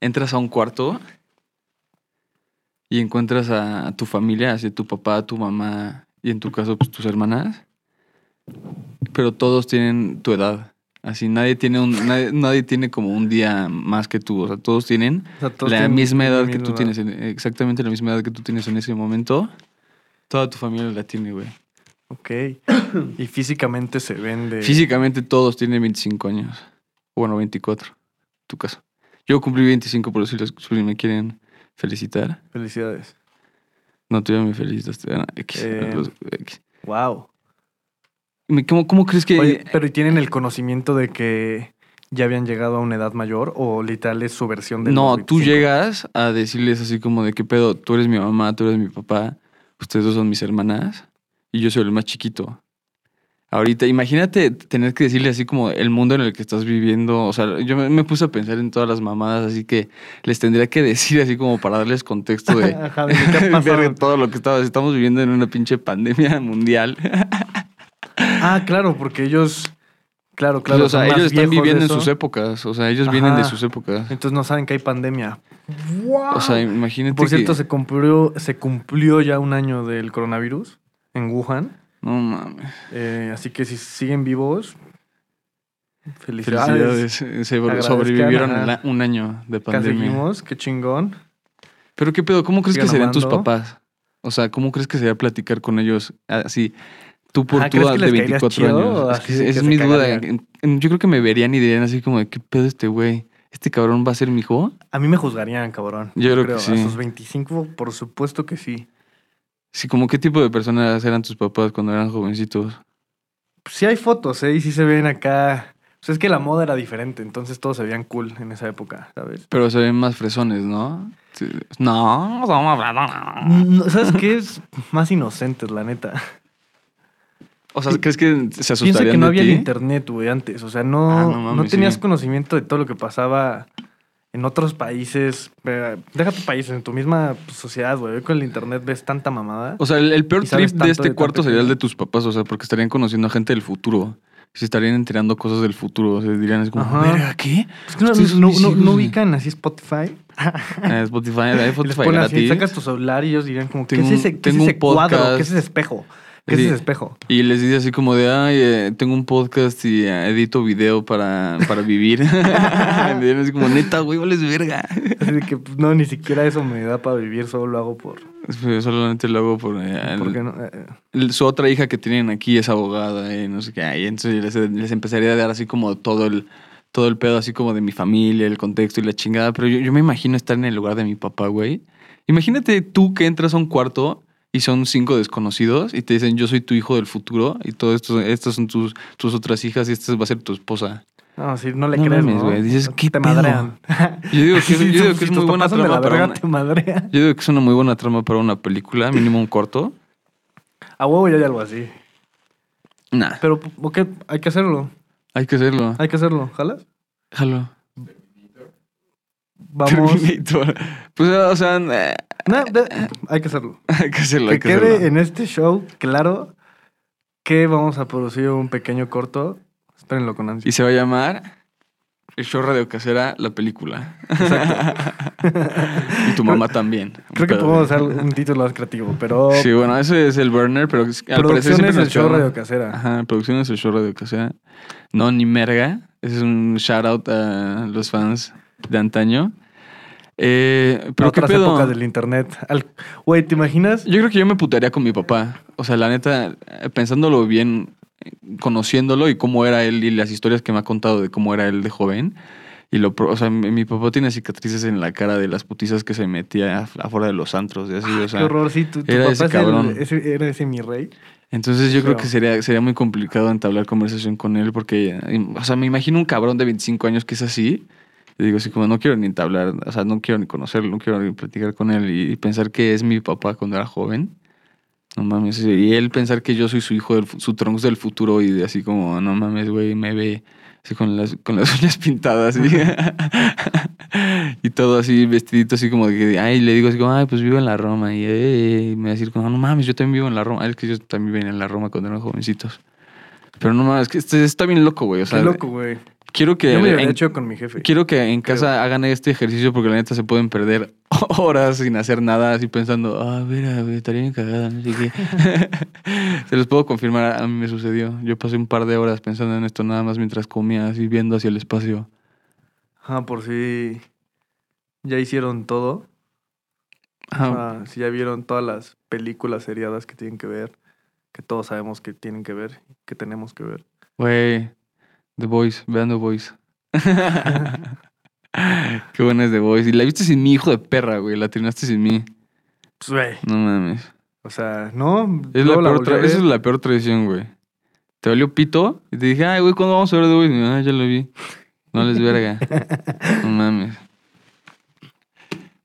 entras a un cuarto y encuentras a, tu familia, así tu papá, tu mamá y en tu caso pues tus hermanas, pero todos tienen tu edad. Así nadie tiene un nadie, nadie tiene como un día más que tú, o sea, todos tienen O sea, todos la tienen misma edad que tú edad. tienes, en- exactamente la misma edad que tú tienes en ese momento. Toda tu familia la tiene, güey. Ok. Y físicamente se ven de... Físicamente todos tienen 25 años. Bueno, 24. Tu caso. Yo cumplí 25 por si, los, si me quieren felicitar. Felicidades. No, tú ya me felicitaste. ah, X, Eh, los- X. Wow. ¿Cómo, ¿Cómo crees que...? Oye, pero ¿y tienen el conocimiento de que ya habían llegado a una edad mayor o literal es su versión de no, tú 25? llegas a decirles así como de qué pedo, tú eres mi mamá, tú eres mi papá, ustedes dos son mis hermanas y yo soy el más chiquito. Ahorita, imagínate tener que decirle así como el mundo en el que estás viviendo. O sea, yo me, me puse a pensar en todas las mamadas, así que les tendría que decir así como para darles contexto de, *laughs* Ajá. *laughs* Verga, todo lo que estaba. Estamos viviendo en una pinche pandemia *laughs* mundial. Ah, claro, porque ellos... Claro, claro. o sea, son más ellos están viviendo en sus épocas. O sea, ellos vienen de sus épocas. Entonces no saben que hay pandemia. O sea, imagínate. Por cierto, que- se cumplió, se cumplió ya un año del coronavirus en Wuhan. No mames. Eh, así que si siguen vivos, felicidades. Felicidades. eh, Se sobrevivieron un año de pandemia. seguimos, qué chingón. Pero qué pedo, ¿cómo crees Sigan que serían tus papás? O sea, ¿cómo crees que sería platicar con ellos así? Tú por Ah, tu ¿crees edad que de les caerías 24 chido o años. Es, que es mi duda. Yo creo que me verían y dirían así como de, ¿qué pedo este güey? ¿Este cabrón va a ser mi hijo? A mí me juzgarían, cabrón. Yo creo que sí. A sus 25, por supuesto que sí. Sí, como qué tipo de personas eran tus papás cuando eran jovencitos. Sí hay fotos, ¿eh? Y sí se ven acá. Pues es que la moda era diferente, entonces todos se veían cool en esa época, ¿sabes? Pero se ven más fresones, ¿no? Sí. No, estamos hablando. No, ¿Sabes qué? Es más inocentes, la neta. O sea, ¿crees que se asustarían Piensa que no de había ti? el internet, güey, antes. O sea, no, Ah, no tenías sí. conocimiento de todo lo que pasaba en otros países. Eh, Deja tu país, en tu misma sociedad, güey. Con el internet ves tanta mamada. O sea, el, el peor trip de este de cuarto sería el de tus papás, o sea, porque estarían conociendo a gente del futuro. Se estarían enterando cosas del futuro. O sea, dirían así como. "Verga, ¿qué? Es que no, Ustedes son no- mis no- hijos, no güey". ubican así Spotify. Eh, Spotify, *laughs* les Spotify así, sacas tu celular y ellos dirían como, ¿qué Tengo es ese, qué es ese cuadro? ¿Qué es ese espejo? ¿Qué Sí. es ese espejo? Y les dice así como de, ay, eh, tengo un podcast y eh, edito video para, para vivir. *laughs* Y así como, neta, güey, vales verga. Así de que pues, no, ni siquiera eso me da para vivir, solo lo hago por... Pues, Solamente lo hago por... eh, el- Porque no, el- su otra hija que tienen aquí es abogada y no sé qué. Y entonces les, les empezaría a dar así como todo el, todo el pedo así como de mi familia, el contexto y la chingada. Pero yo, yo me imagino estar en el lugar de mi papá, güey. Imagínate tú que entras a un cuarto y son cinco desconocidos y te dicen yo soy tu hijo del futuro y todo esto, estas son tus, tus otras hijas y esta va a ser tu esposa. no, sí, no le No crees, mames, ¿no? güey, dices, ¿qué Te pedo? madrean. *laughs* Yo digo que, *laughs* Sí, yo digo si es muy buena trama la para verga, una, yo digo que es una muy buena trama para una película, mínimo un corto. A huevo ya hay algo así. Nah, Pero, ok, hay que hacerlo. hay que hacerlo. Hay que hacerlo. ¿Jalas? Jalo. Vamos. Terminator. Pues, o sea, eh, *laughs* No, de- hay que hacerlo. *laughs* hay que hacerlo. Que hay que quede hacerlo. en este show claro que vamos a producir un pequeño corto. Espérenlo con ansia. Y se va a llamar El show Radio Casera, la película. *laughs* y tu mamá también. Creo que podemos hacer un título más creativo, pero Sí, bueno, ese es el burner, pero al parecer siempre es el show Radio Casera. Ajá, producción es el show Radio Casera. No, ni merga. Ese es un shout out a los fans de antaño. Eh, pero qué otras pedo. épocas del internet. Güey, ¿te imaginas? Yo creo que yo me putearía con mi papá. O sea, la neta, eh, pensándolo bien, conociéndolo y cómo era él y las historias que me ha contado de cómo era él de joven. Y lo, o sea, mi, mi papá tiene cicatrices en la cara de las putizas que se metía af- afuera de los antros. Y así, o sea, Qué horror, sí, tu, tu era papá ese el- cabrón. ese- era ese mi rey. Entonces yo creo que sería, sería muy complicado entablar conversación con él porque, o sea, me imagino un cabrón de 25 años que es así. Y digo así como, no quiero ni entablar, o sea, no quiero ni conocerlo, no quiero ni platicar con él y, pensar que es mi papá cuando era joven. No mames. Y él pensar que yo soy su hijo, del, su tronco del futuro y de así como, no mames, güey, me ve así con las, con las *laughs* uñas pintadas y, *laughs* y todo así vestidito así como que, ay, le digo así como, ay, pues vivo en la Roma y, eh, me va a decir como, no mames, yo también vivo en la Roma. Es que yo también vivía en la Roma cuando eran jovencitos. Pero no mames, es que este está bien loco, güey. O sea, Qué loco, güey. Quiero que Yo me en- he hecho con mi jefe. Quiero que en casa hagan este ejercicio porque la neta se pueden perder *laughs* horas sin hacer nada, así pensando, ah, mira, estaría bien cagada, no sé qué. *laughs* se los puedo confirmar, a mí me sucedió. Yo pasé un par de horas pensando en esto nada más mientras comía, así viendo hacia el espacio. Ah, por si ya hicieron todo. Ah, si ya vieron todas las películas seriadas que tienen que ver, que todos sabemos que tienen que ver, que tenemos que ver. Güey, The Voice, vean The Voice. *laughs* *laughs* Qué buena es The Voice. Y la viste sin mi hijo de perra, güey. La terminaste sin mí. Pues, güey. No mames. O sea, no. Es la la peor esa es la peor traición, güey. Te valió pito y te dije, ay, güey, ¿cuándo vamos a ver The Voice? Y ah, ya lo vi. No les verga. *laughs* no mames.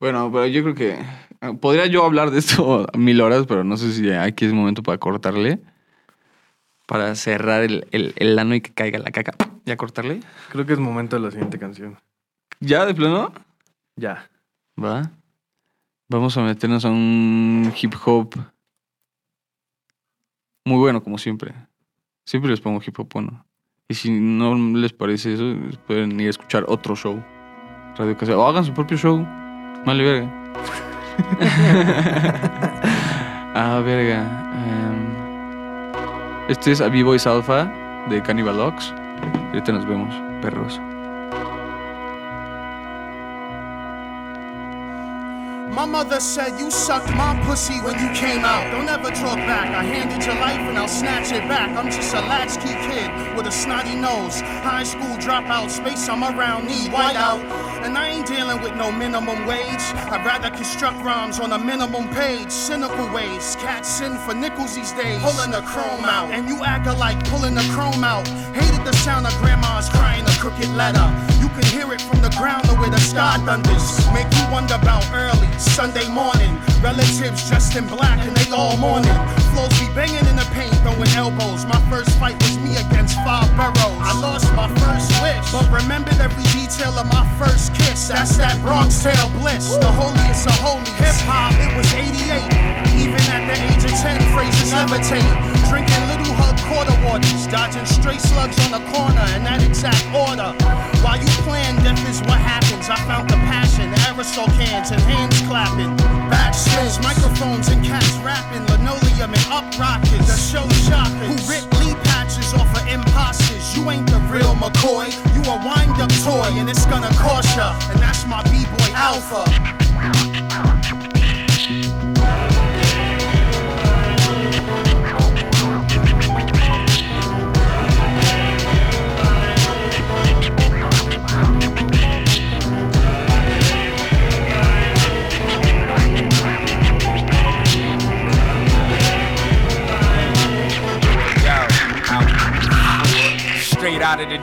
Bueno, pero yo creo que ah, podría yo hablar de esto mil horas, pero no sé si aquí es momento para cortarle. Para cerrar el, el, el ano y que caiga la caca. ¿Ya cortarle? Creo que es momento de la siguiente canción. ¿Ya de plano? Ya. Va. Vamos a meternos a un hip hop muy bueno, como siempre. Siempre les pongo hip hop bueno. Y si no les parece eso, pueden ir a escuchar otro show. Radio Casera. O hagan su propio show. Vale, verga. *laughs* ah, verga. Em, este es a B-Boys Alpha de Cannibal Ox. Y ahorita nos vemos, perros. My mother said you sucked my pussy when you came out. Don't ever talk back. I handed your life and I'll snatch it back. I'm just a latchkey kid with a snotty nose. High school dropout, space I'm around, need white out. And I ain't dealing with no minimum wage. I'd rather construct rhymes on a minimum page. Cynical ways, cats sin for nickels these days. Pulling the chrome out, and you acting like pulling the chrome out. Hated the sound of grandma's crying a crooked letter. You can hear it from the ground the way the sky thunders. Make you wonder about early Sunday morning. Relatives dressed in black and they all mourning. Flows be banging in the paint, throwing elbows. My first fight was me against five boroughs. I lost my first wish, but remembered every detail of my first kiss. That's that Bronx tale bliss. The holiest of holies. Hip hop, it was 88. Even at the age of 10, phrases levitate. Drinking little hug quarter waters, dodging stray slugs on the corner in that exact order. While you plan, death is what happens. I found the passion, aerosol cans and hands clapping. Backspins, microphones and cats rapping. Linoleum and up rockets. The show shopping. Who rip Lee patches off of imposters. You ain't the real McCoy. You a wind up toy and it's gonna cost ya. And that's my B-boy Alpha.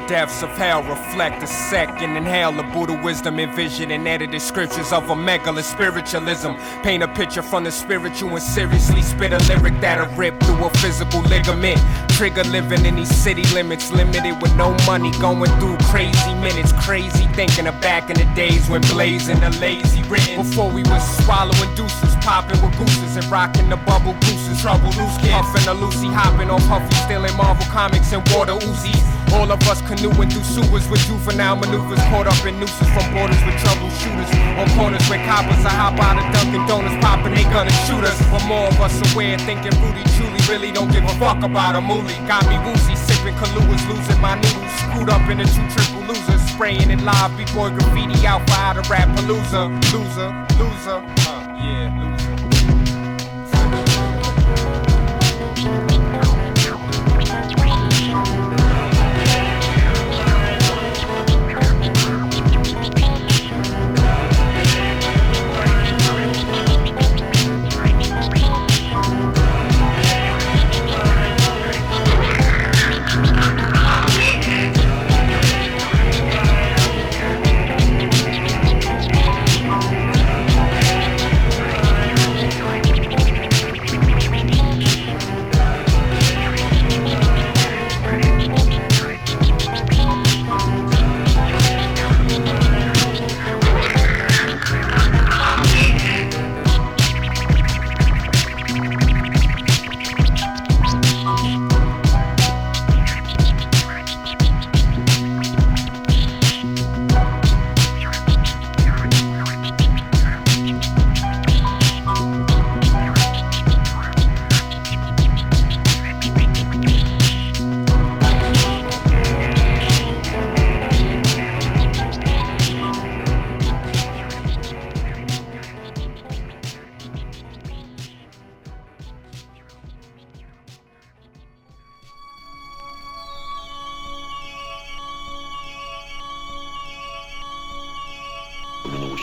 Depths of hell, reflect a second, inhale the Buddha wisdom, envision and edited scriptures of a megala spiritualism. Paint a picture from the spiritual and seriously spit a lyric that'll rip through a physical ligament. Trigger living in these city limits, limited with no money, going through crazy minutes. Crazy thinking of back in the days when blazing the lazy written. Before we was swallowing deuces, popping with gooses and rocking the bubble gooses. Trouble loose kid, puffing a Lucy, hopping on Puffy, stealing Marvel comics and water Uzis. All of us canoeing through sewers with juvenile maneuvers, caught up in nooses from borders with troubleshooters. On corners where coppers are hop out of Dunkin' Donuts popping, they gonna shoot us. But more of us aware, thinking Rudy truly really don't give a fuck about a moolie. Got me woozy, sipping Kahlua, losing my noodles. Screwed up in a two triple loser, spraying it live, b-boy graffiti out for how to rap palooza. Loser, loser, uh, yeah, loser.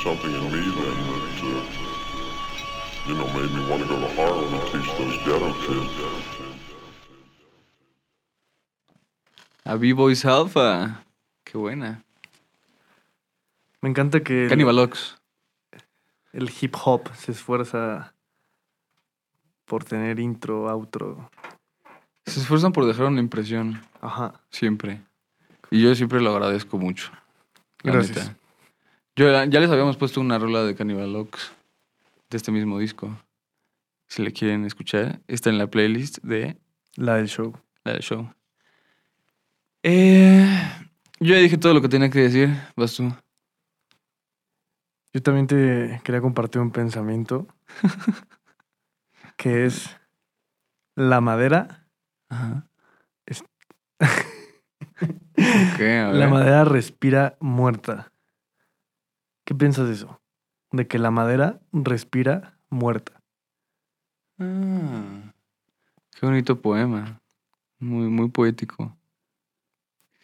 Something in me then that, uh, you know, made me want to go to Harlem and teach those ghetto kids. A B-Boys Alpha. Qué buena. Me encanta que Cannibal Ox. el hip hop se esfuerza por tener intro, outro. Se esfuerzan por dejar una impresión. Ajá. Siempre. Y yo siempre lo agradezco mucho. la Gracias. neta. Yo, ya les habíamos puesto una rola de Cannibal Ox de este mismo disco. Si le quieren escuchar, está en la playlist de La del show. la del show. Eh, yo ya dije todo lo que tenía que decir. Vas tú. Yo también te quería compartir un pensamiento *laughs* que es la madera, Ajá. Es- *laughs* la madera respira muerta. ¿Qué piensas de eso? De que la madera respira muerta. Ah, qué bonito poema. Muy, muy poético.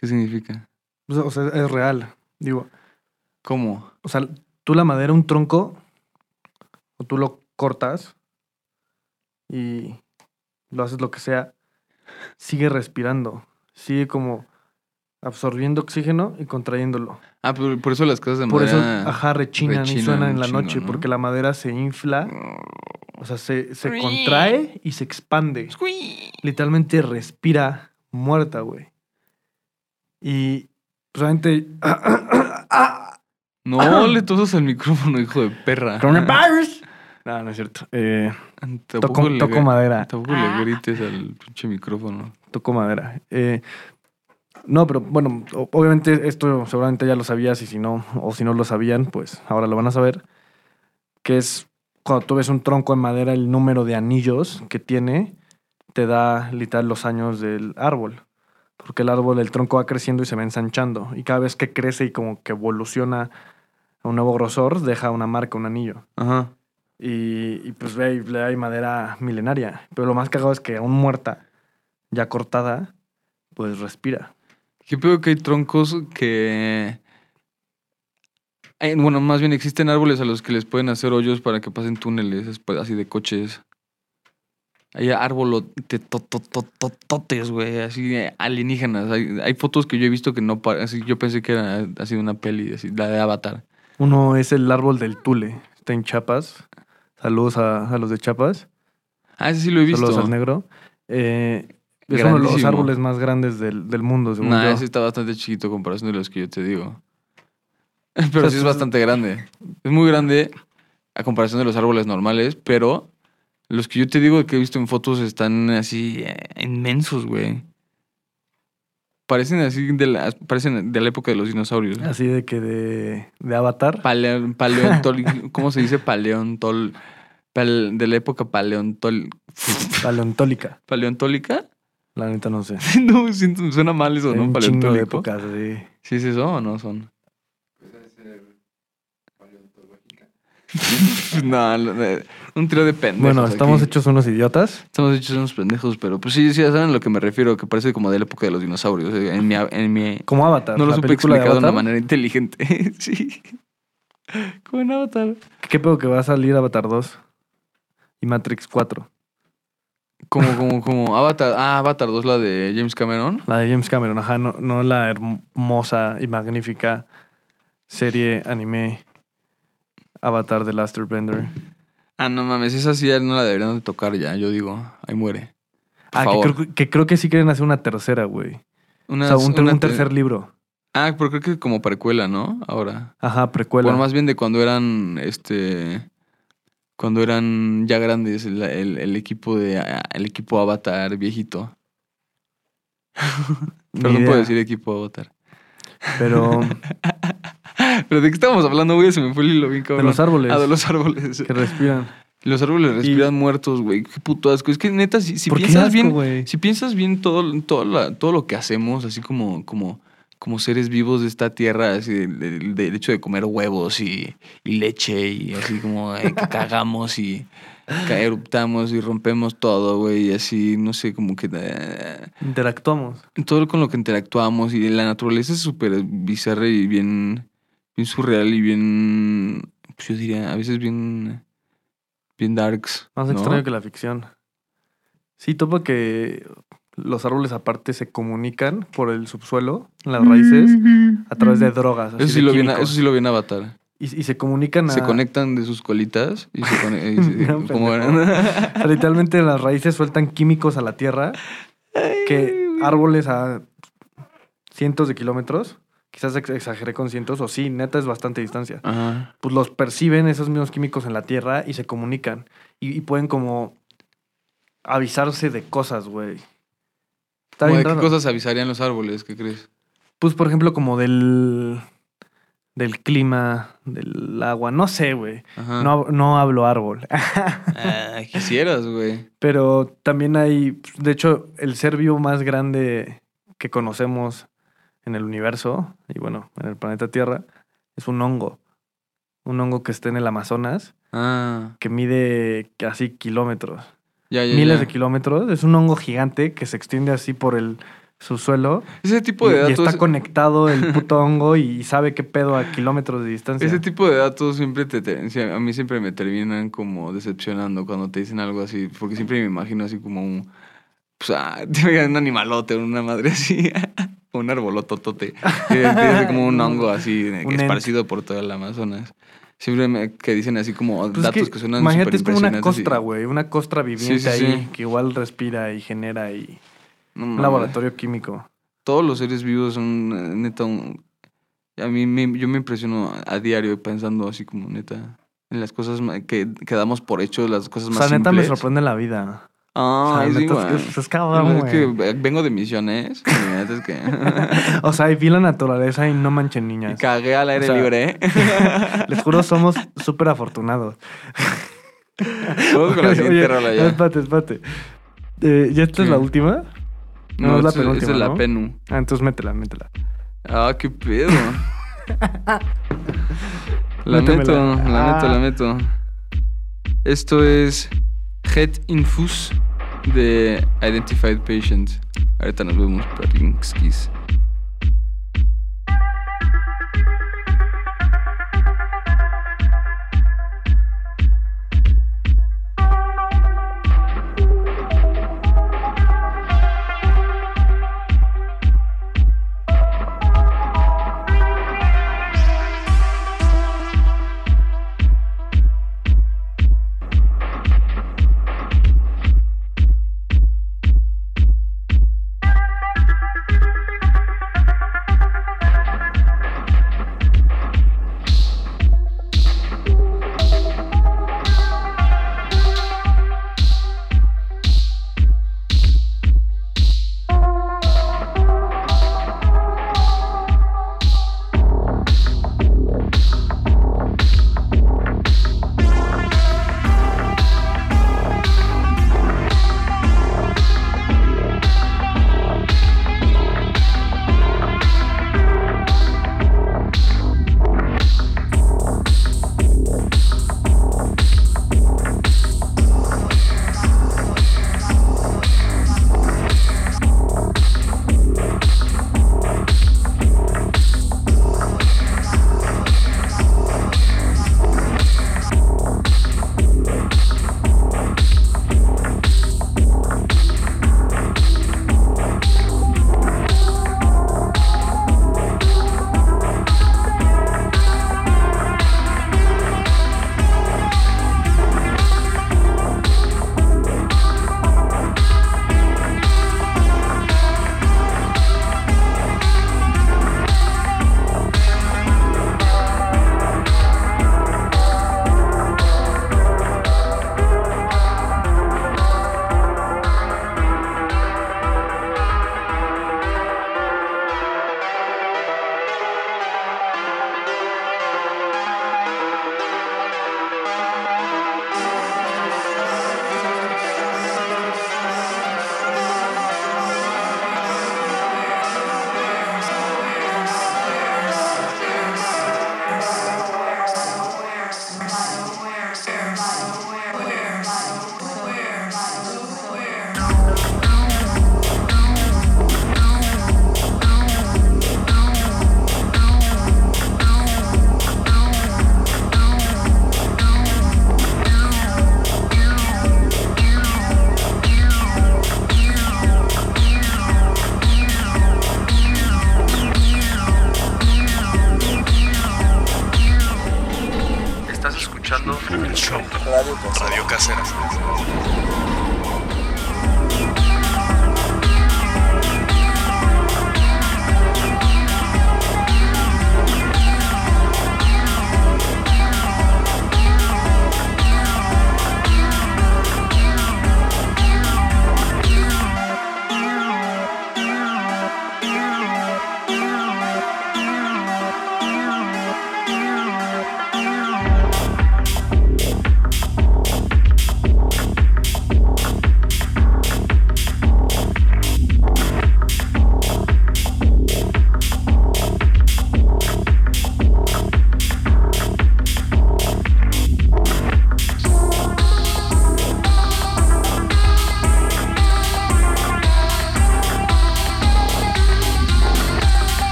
¿Qué significa? O sea, o sea, es real. Digo, ¿Cómo? o sea, tú la madera, un tronco, o tú lo cortas y lo haces lo que sea, sigue respirando. Sigue como absorbiendo oxígeno y contrayéndolo. Ah, pero por eso las casas de Por eso, madera. ajá, rechinan, y rechinan suenan un en la noche, ¿no? porque la madera se infla, o sea, se, se contrae y se expande. Literalmente respira muerta, güey. Y obviamente... *coughs* No *coughs* le tosas al micrófono, hijo de perra. Coronavirus. *laughs* No, no es cierto. Eh, toco, le toco madera. Tampoco le grites al pinche micrófono. Toco madera. Eh, no, pero bueno, obviamente esto seguramente ya lo sabías y si no, o si no lo sabían, pues ahora lo van a saber. Que es cuando tú ves un tronco de madera, el número de anillos que tiene te da literal los años del árbol. Porque el árbol, el tronco va creciendo y se va ensanchando. Y cada vez que crece y como que evoluciona a un nuevo grosor, deja una marca, un anillo. Ajá. Y, y, pues ve, ahí hay madera milenaria. Pero lo más cagado es que aún muerta, ya cortada, pues respira. Qué pedo que hay troncos que. Hay- bueno, más bien existen árboles a los que les pueden hacer hoyos para que pasen túneles es- pues, así de coches. Hay árboles, güey, así eh, alienígenas. Hay, hay fotos que yo he visto que no así Yo pensé que era así de una peli, así, la de Avatar. Uno es el árbol del Tule. Está en Chiapas. Saludos a, a los de Chiapas. Ah, ese sí lo he visto. Saludos al negro. Eh, es uno de los árboles más grandes del, del mundo, según Nah, yo. ese está bastante chiquito comparación de los que yo te digo. *laughs* Pero sea, sí es es- bastante grande. Es muy grande a comparación de los árboles normales, pero los que yo te digo que he visto en fotos están así eh, inmensos, güey. Parecen así de la, parecen de la época de los dinosaurios. Así de que de, de Avatar. Paleo- paleontol- *laughs* ¿Cómo se dice? Paleontol. pal- de la época paleontol. Paleontólica. ¿Paleontólica? La neta no sé. *laughs* no, siento, suena mal eso, Hay ¿no? un chingo de épocas, sí. ¿Sí es eso o no son? *laughs* no, no, eh, un trío de pendejos. Bueno, estamos aquí. hechos unos idiotas. Estamos hechos unos pendejos, pero pues sí, sí, ya saben a lo que me refiero, que parece como de la época de los dinosaurios. eh, En mi, en mi, Como Avatar. no lo supe película de explicar de una manera inteligente. *laughs* sí. Como en Avatar. ¿Qué pedo que va a salir Avatar 2? Y Matrix 4. Como, como, como Avatar. Ah, Avatar 2, la de James Cameron. La de James Cameron, ajá, no, no la hermosa y magnífica serie anime Avatar de Last Airbender. Ah, no mames, esa sí ya no la deberían de tocar ya, yo digo. Ahí muere. Por Ah, que creo, que creo que sí quieren hacer una tercera, güey. Una- o sea, un, una tercer libro. Ah, pero creo que como precuela, ¿no? Ahora. Ajá, precuela. Bueno, más bien de cuando eran, este, cuando eran ya grandes, el, el- el equipo de, el equipo Avatar viejito. *laughs* Perdón por idea. decir equipo Avatar. Pero *laughs* Pero de qué estábamos hablando, güey, se me fue el hilo bien de los árboles Ah, de los árboles. que respiran. Los árboles respiran muertos, güey. Qué puto asco. Es que neta, si, si ¿Por qué piensas asco, bien, si piensas bien todo, todo, la- todo lo que hacemos, así como, como, como seres vivos de esta tierra, así del, hecho de comer huevos y, y leche y así como eh, que cagamos y eruptamos y rompemos todo, güey, y así, no sé, como que eh, Interactuamos. todo con lo que interactuamos y la naturaleza es súper bizarra y bien, bien surreal y bien, pues yo diría, a veces bien, bien darks. Más ¿no? extraño que la ficción. Sí, topo que los árboles aparte se comunican por el subsuelo, las raíces, a través de drogas. así Eso sí, de lo vi en, químicos. eso sí lo vi en Avatar. Y, y se comunican a... Se conectan de sus colitas y se. *laughs* No, como sea, *laughs* literalmente las raíces sueltan químicos a la tierra que árboles a cientos de kilómetros, quizás ex- exageré con cientos, o sí, neta es bastante distancia, Ajá. pues los perciben esos mismos químicos en la tierra y se comunican. Y, y pueden como avisarse de cosas, güey. Está bien ¿De qué cosas avisarían los árboles? ¿Qué crees? Pues, por ejemplo, como del, del clima, del agua, no sé, güey. No, no hablo árbol. *laughs* Ah, quisieras, güey. Pero también hay, de hecho, el ser vivo más grande que conocemos en el universo, y bueno, en el planeta Tierra, es un hongo. Un hongo que está en el Amazonas, Ah, que mide así kilómetros, ya, ya. miles de kilómetros. Es un hongo gigante que se extiende así por el subsuelo. Ese tipo Y, de y datos. está conectado el puto hongo y sabe qué pedo a kilómetros de distancia. Ese tipo de datos siempre te, a mí siempre me terminan como decepcionando cuando te dicen algo así, porque siempre me imagino así como un, pues, ah, *laughs* un animalote, una madre así, *laughs* un arbolototote, como un hongo así, *laughs* Un ent. esparcido por todo el Amazonas. Siempre me, que dicen así como Pues es datos que, que, suenan Imagínate, es como una costra, güey. Una costra viviente sí, ahí sí. que igual respira y genera y No un laboratorio químico. Todos los seres vivos son eh, neta un- A mí me- yo me impresiono a, a diario pensando así como neta en las cosas que, que damos por hecho, las cosas O más sea, neta me simples. sorprende la vida. Ah, O sea, es cabrón, Es que güey. vengo de misiones. *laughs* y es que. *laughs* O sea, y vi la naturaleza y no manchen y niñas. cagué al aire O sea, libre, ¿eh? *laughs* Les juro, somos súper afortunados. Vamos con la siguiente rola ya. Espérate, espérate. Eh, ¿Ya esta es la última? No, No, es la penúltima, esta es la ¿no? Penu. Ah, entonces métela, métela. Ah, qué pedo. La Métemela. meto, la meto, Ah. la meto. Esto es Head Infus de Identified Patient. Ahorita nos vemos, Perinskis.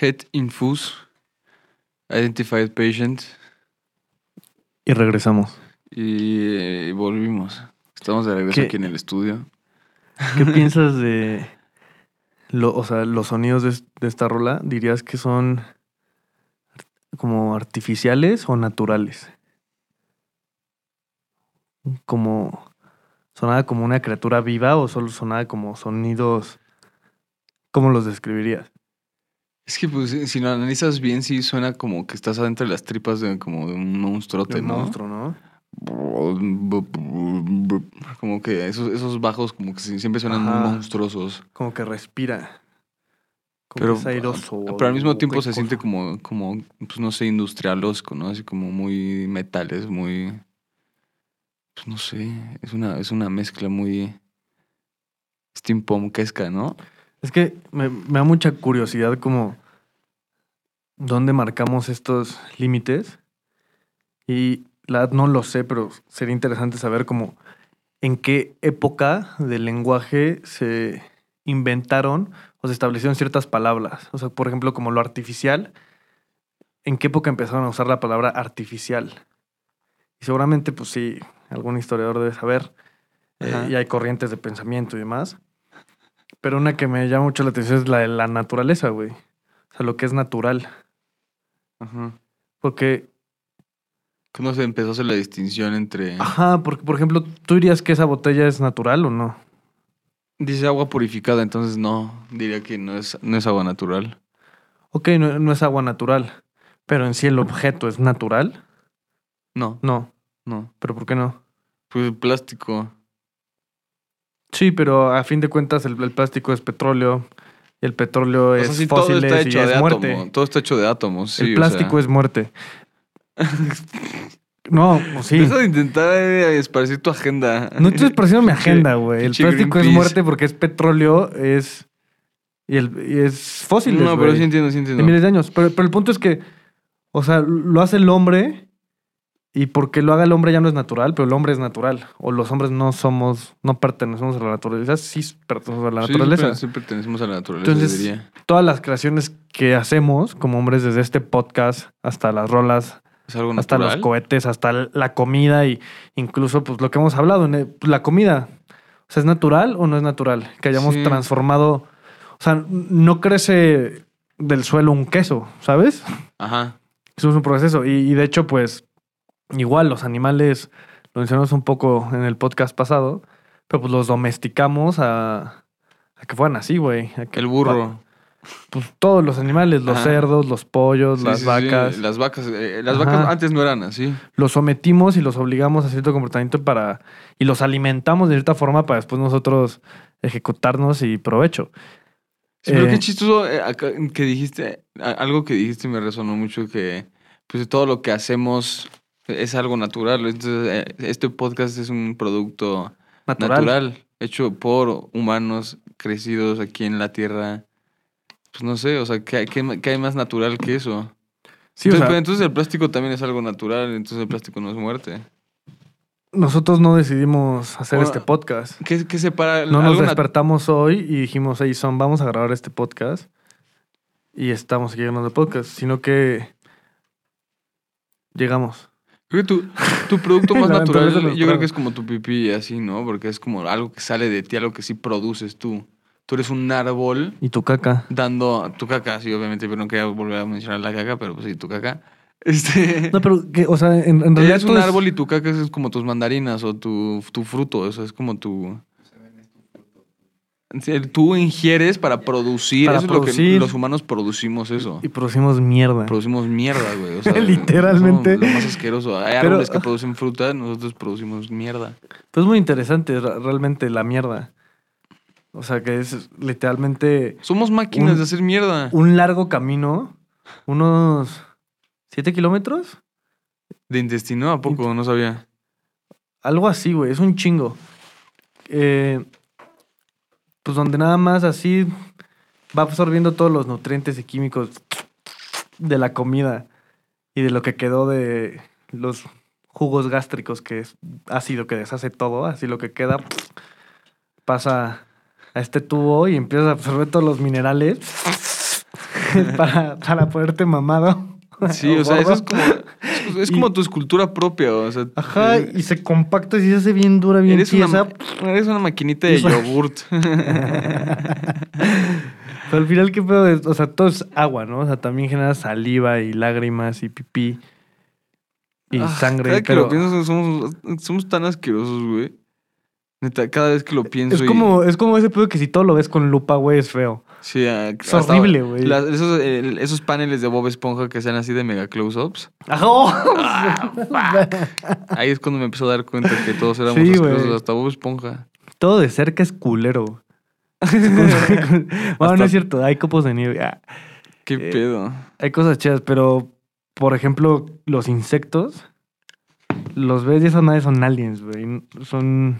Head Infuse, Identified Patient Y regresamos. y volvimos. Estamos de regreso ¿Qué? aquí en el estudio. ¿Qué *laughs* piensas de lo, o sea, los sonidos de, de esta rola? ¿Dirías que son como artificiales o naturales? Como sonaba como una criatura viva o solo sonaba como sonidos ¿Cómo los describirías? Es que pues si- lo analizas bien, sí suena como que estás adentro de las tripas de como de un monstruote, De un ¿no? monstruo, ¿no? Como que esos, esos bajos como que siempre suenan Ajá. muy monstruosos. Como que respira. Como Pero, que es airoso. pero al mismo tiempo se siente como, como, pues no sé, industrialosco, ¿no? Así como muy metales, muy... Pues no sé, es una, es una mezcla muy steampunkesca, ¿no? Es que me, me da mucha curiosidad como dónde marcamos estos límites. Y la no lo sé, pero sería interesante saber como en qué época del lenguaje se inventaron o se establecieron ciertas palabras. O sea, por ejemplo, como lo artificial, ¿en qué época empezaron a usar la palabra artificial? Y seguramente, pues sí, algún historiador debe saber. eh, y hay corrientes de pensamiento y demás. Pero una que me llama mucho la atención es la de la naturaleza, güey. O sea, lo que es natural. Ajá. Porque, ¿Cómo se empezó a hacer la distinción entre... ajá, porque, por ejemplo, ¿tú dirías que esa botella es natural o no? Dice agua purificada, entonces no, diría que no es, no es agua natural. Ok, no, no es agua natural. Pero en sí el objeto es natural. No, No. no. ¿Pero por qué no? Pues el plástico. Sí, pero a fin de cuentas el, el plástico es petróleo. Y el petróleo O es sea, todo fósiles y hecho es de muerte. átomo. Todo está hecho de átomos. sí, el o plástico sea. es muerte. *laughs* No, pues sí. Deja de intentar eh, esparcir tu agenda. No estoy expresando mi *laughs* agenda, güey. El plástico es muerte porque es petróleo, es. Y, el, y es fósil. No, pero sí entiendo, sí De entiendo. miles de años. Pero, pero el punto es que, o sea, lo hace el hombre y porque lo haga el hombre ya no es natural, pero el hombre es natural. O los hombres no somos, no pertenecemos a la naturaleza, sí pertenecemos a la Sí, naturaleza. Sí, pertenecemos a la naturaleza, Entonces, diría. todas las creaciones que hacemos como hombres, desde este podcast hasta las rolas, algo hasta los cohetes, hasta la comida y incluso pues lo que hemos hablado, pues, la comida. O sea, ¿es natural o no es natural? Que hayamos Sí. transformado, o sea, no crece del suelo un queso, ¿sabes? Ajá. Eso es un proceso. Y, y de hecho, pues, igual los animales, lo mencionamos un poco en el podcast pasado, pero pues los domesticamos a, a que fueran así, güey. El burro. Pues todos los animales, los Ajá. cerdos, los pollos, Sí, las sí, sí, vacas. Las vacas. eh, las Ajá. vacas antes no eran así. Los sometimos y los obligamos a cierto comportamiento para. y los alimentamos de cierta forma para después nosotros ejecutarnos y provecho. Sí, pero Eh, qué chistoso eh, acá que dijiste, algo que dijiste me resonó mucho que pues todo lo que hacemos es algo natural. Entonces, eh, este podcast es un producto Natural. natural. hecho por humanos crecidos aquí en la Tierra. Pues no sé, o sea, ¿qué, qué, qué hay más natural que eso? Sí, o entonces, sea, pero entonces el plástico también es algo natural, entonces el plástico no es muerte. nosotros no decidimos hacer este podcast. ¿Qué, qué separa No nos despertamos hoy y dijimos, hey, son, vamos a grabar este podcast. Y estamos aquí grabando el podcast, sino que llegamos. Creo que tu, tu producto *laughs* más natural, yo creo que es como tu pipí así, ¿no? Porque es como algo que sale de ti, algo que sí produces tú. Tú eres un árbol Y tu caca. dando tu caca, sí, obviamente, pero no quería volver a mencionar la caca, pero pues sí, tu caca. *laughs* Este, No, pero, que, o sea, en, en realidad. eres un árbol y tu caca es como tus mandarinas o tu, tu fruto, eso es como tu... Tú ingieres para producir, Para eso es lo que los humanos producimos eso. Y producimos mierda. Producimos mierda, güey. O *laughs* sea, Literalmente. Lo más asqueroso. Hay Pero- árboles que producen fruta, nosotros producimos mierda. Pues es muy interesante realmente la mierda. O sea, que es literalmente Somos máquinas Un- de hacer mierda. un largo camino, unos siete kilómetros, ¿De intestino? ¿A poco? No sabía. algo así, güey, es un chingo. Eh, pues donde nada más así va absorbiendo todos los nutrientes y químicos de la comida y de lo que quedó de los jugos gástricos, que es ácido que deshace todo, así lo que queda pasa a este tubo y empiezas a absorber todos los minerales *laughs* para, para ponerte mamado. Sí, o sea, eso es como, *laughs* es, Y- como tu escultura propia. O sea, Ajá, eh, y se compacta y se hace bien dura, bien eres, una, tiesa. ma- eres una maquinita de yogurt. Pero *laughs* al final, ¿qué pedo es? O sea, todo es agua, ¿no? O sea, también genera saliva y lágrimas y pipí y Ah, sangre. Cada que pero lo pienso, somos, somos tan asquerosos, güey. Neta, cada vez que lo pienso. es y- como, es como ese pedo que si todo lo ves con lupa, güey, es feo. Sí, ah, Es horrible, güey. esos, esos paneles de Bob Esponja que sean así de mega close-ups. Ajá, *laughs* oh. Ahí es cuando me empezó a dar cuenta que todos éramos Sí, asquerosos, hasta Bob Esponja. todo de cerca es culero. *laughs* bueno, no es cierto, hay copos de nieve. ah, ¿Qué Eh, pedo? Hay cosas chidas, pero por ejemplo, los insectos, los ves y esas madres son aliens, güey. Son.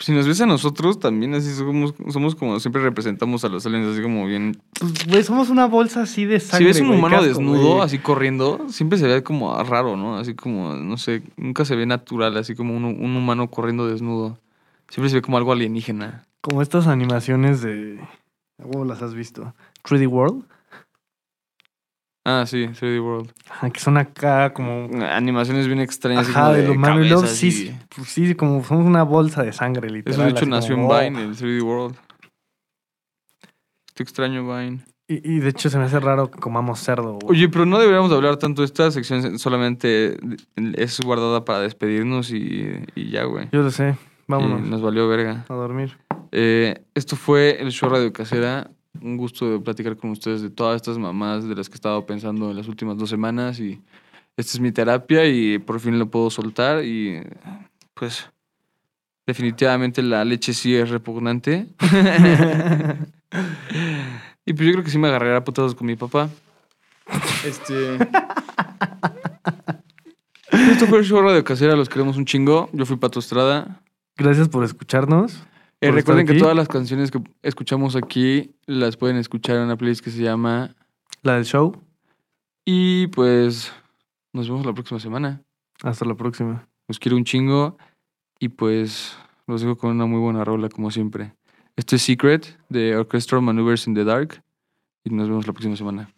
Si nos ves a nosotros, también así somos, somos como siempre representamos a los aliens, así como bien. Pues, güey, somos una bolsa así de si sangre. ves un güey, humano desnudo, güey. así corriendo, siempre se ve como raro, ¿no? Así como, no sé, nunca se ve natural, así como un, un humano corriendo desnudo. Siempre se ve como algo alienígena. Como estas animaciones de. ¿Cómo las has visto? 3D World. Ah, sí, 3D World. Ajá, que son acá como. Animaciones bien extrañas. Ajá, de lo humano. Y luego cabezas sí, pues sí, como somos una bolsa de sangre, literal. Eso de hecho nació en como. Vine, el 3D World. Te extraño Vine. Y, y de hecho se me hace raro que comamos cerdo. güey. Oye, pero no deberíamos hablar tanto. Esta sección solamente es guardada para despedirnos y, y ya, güey. Yo lo sé. Y Vámonos nos valió verga. a dormir. Eh, esto fue el show Radio Casera un gusto de platicar con ustedes de todas estas mamás de las que he estado pensando en las últimas dos semanas y esta es mi terapia y por fin lo puedo soltar y pues definitivamente la leche sí es repugnante. *laughs* y pues yo creo que sí me agarraré a putados con mi papá. Este... Esto fue el show Radio Casera, los queremos un chingo. Yo fui Pato Estrada. Gracias por escucharnos. Eh, recuerden que todas las canciones que escuchamos aquí las pueden escuchar en una playlist que se llama La del Show. Y pues nos vemos la próxima semana. Hasta la próxima. Los quiero un chingo y pues los dejo con una muy buena rola como siempre. Este es Secret de Orchestral Maneuvers in the Dark y nos vemos la próxima semana.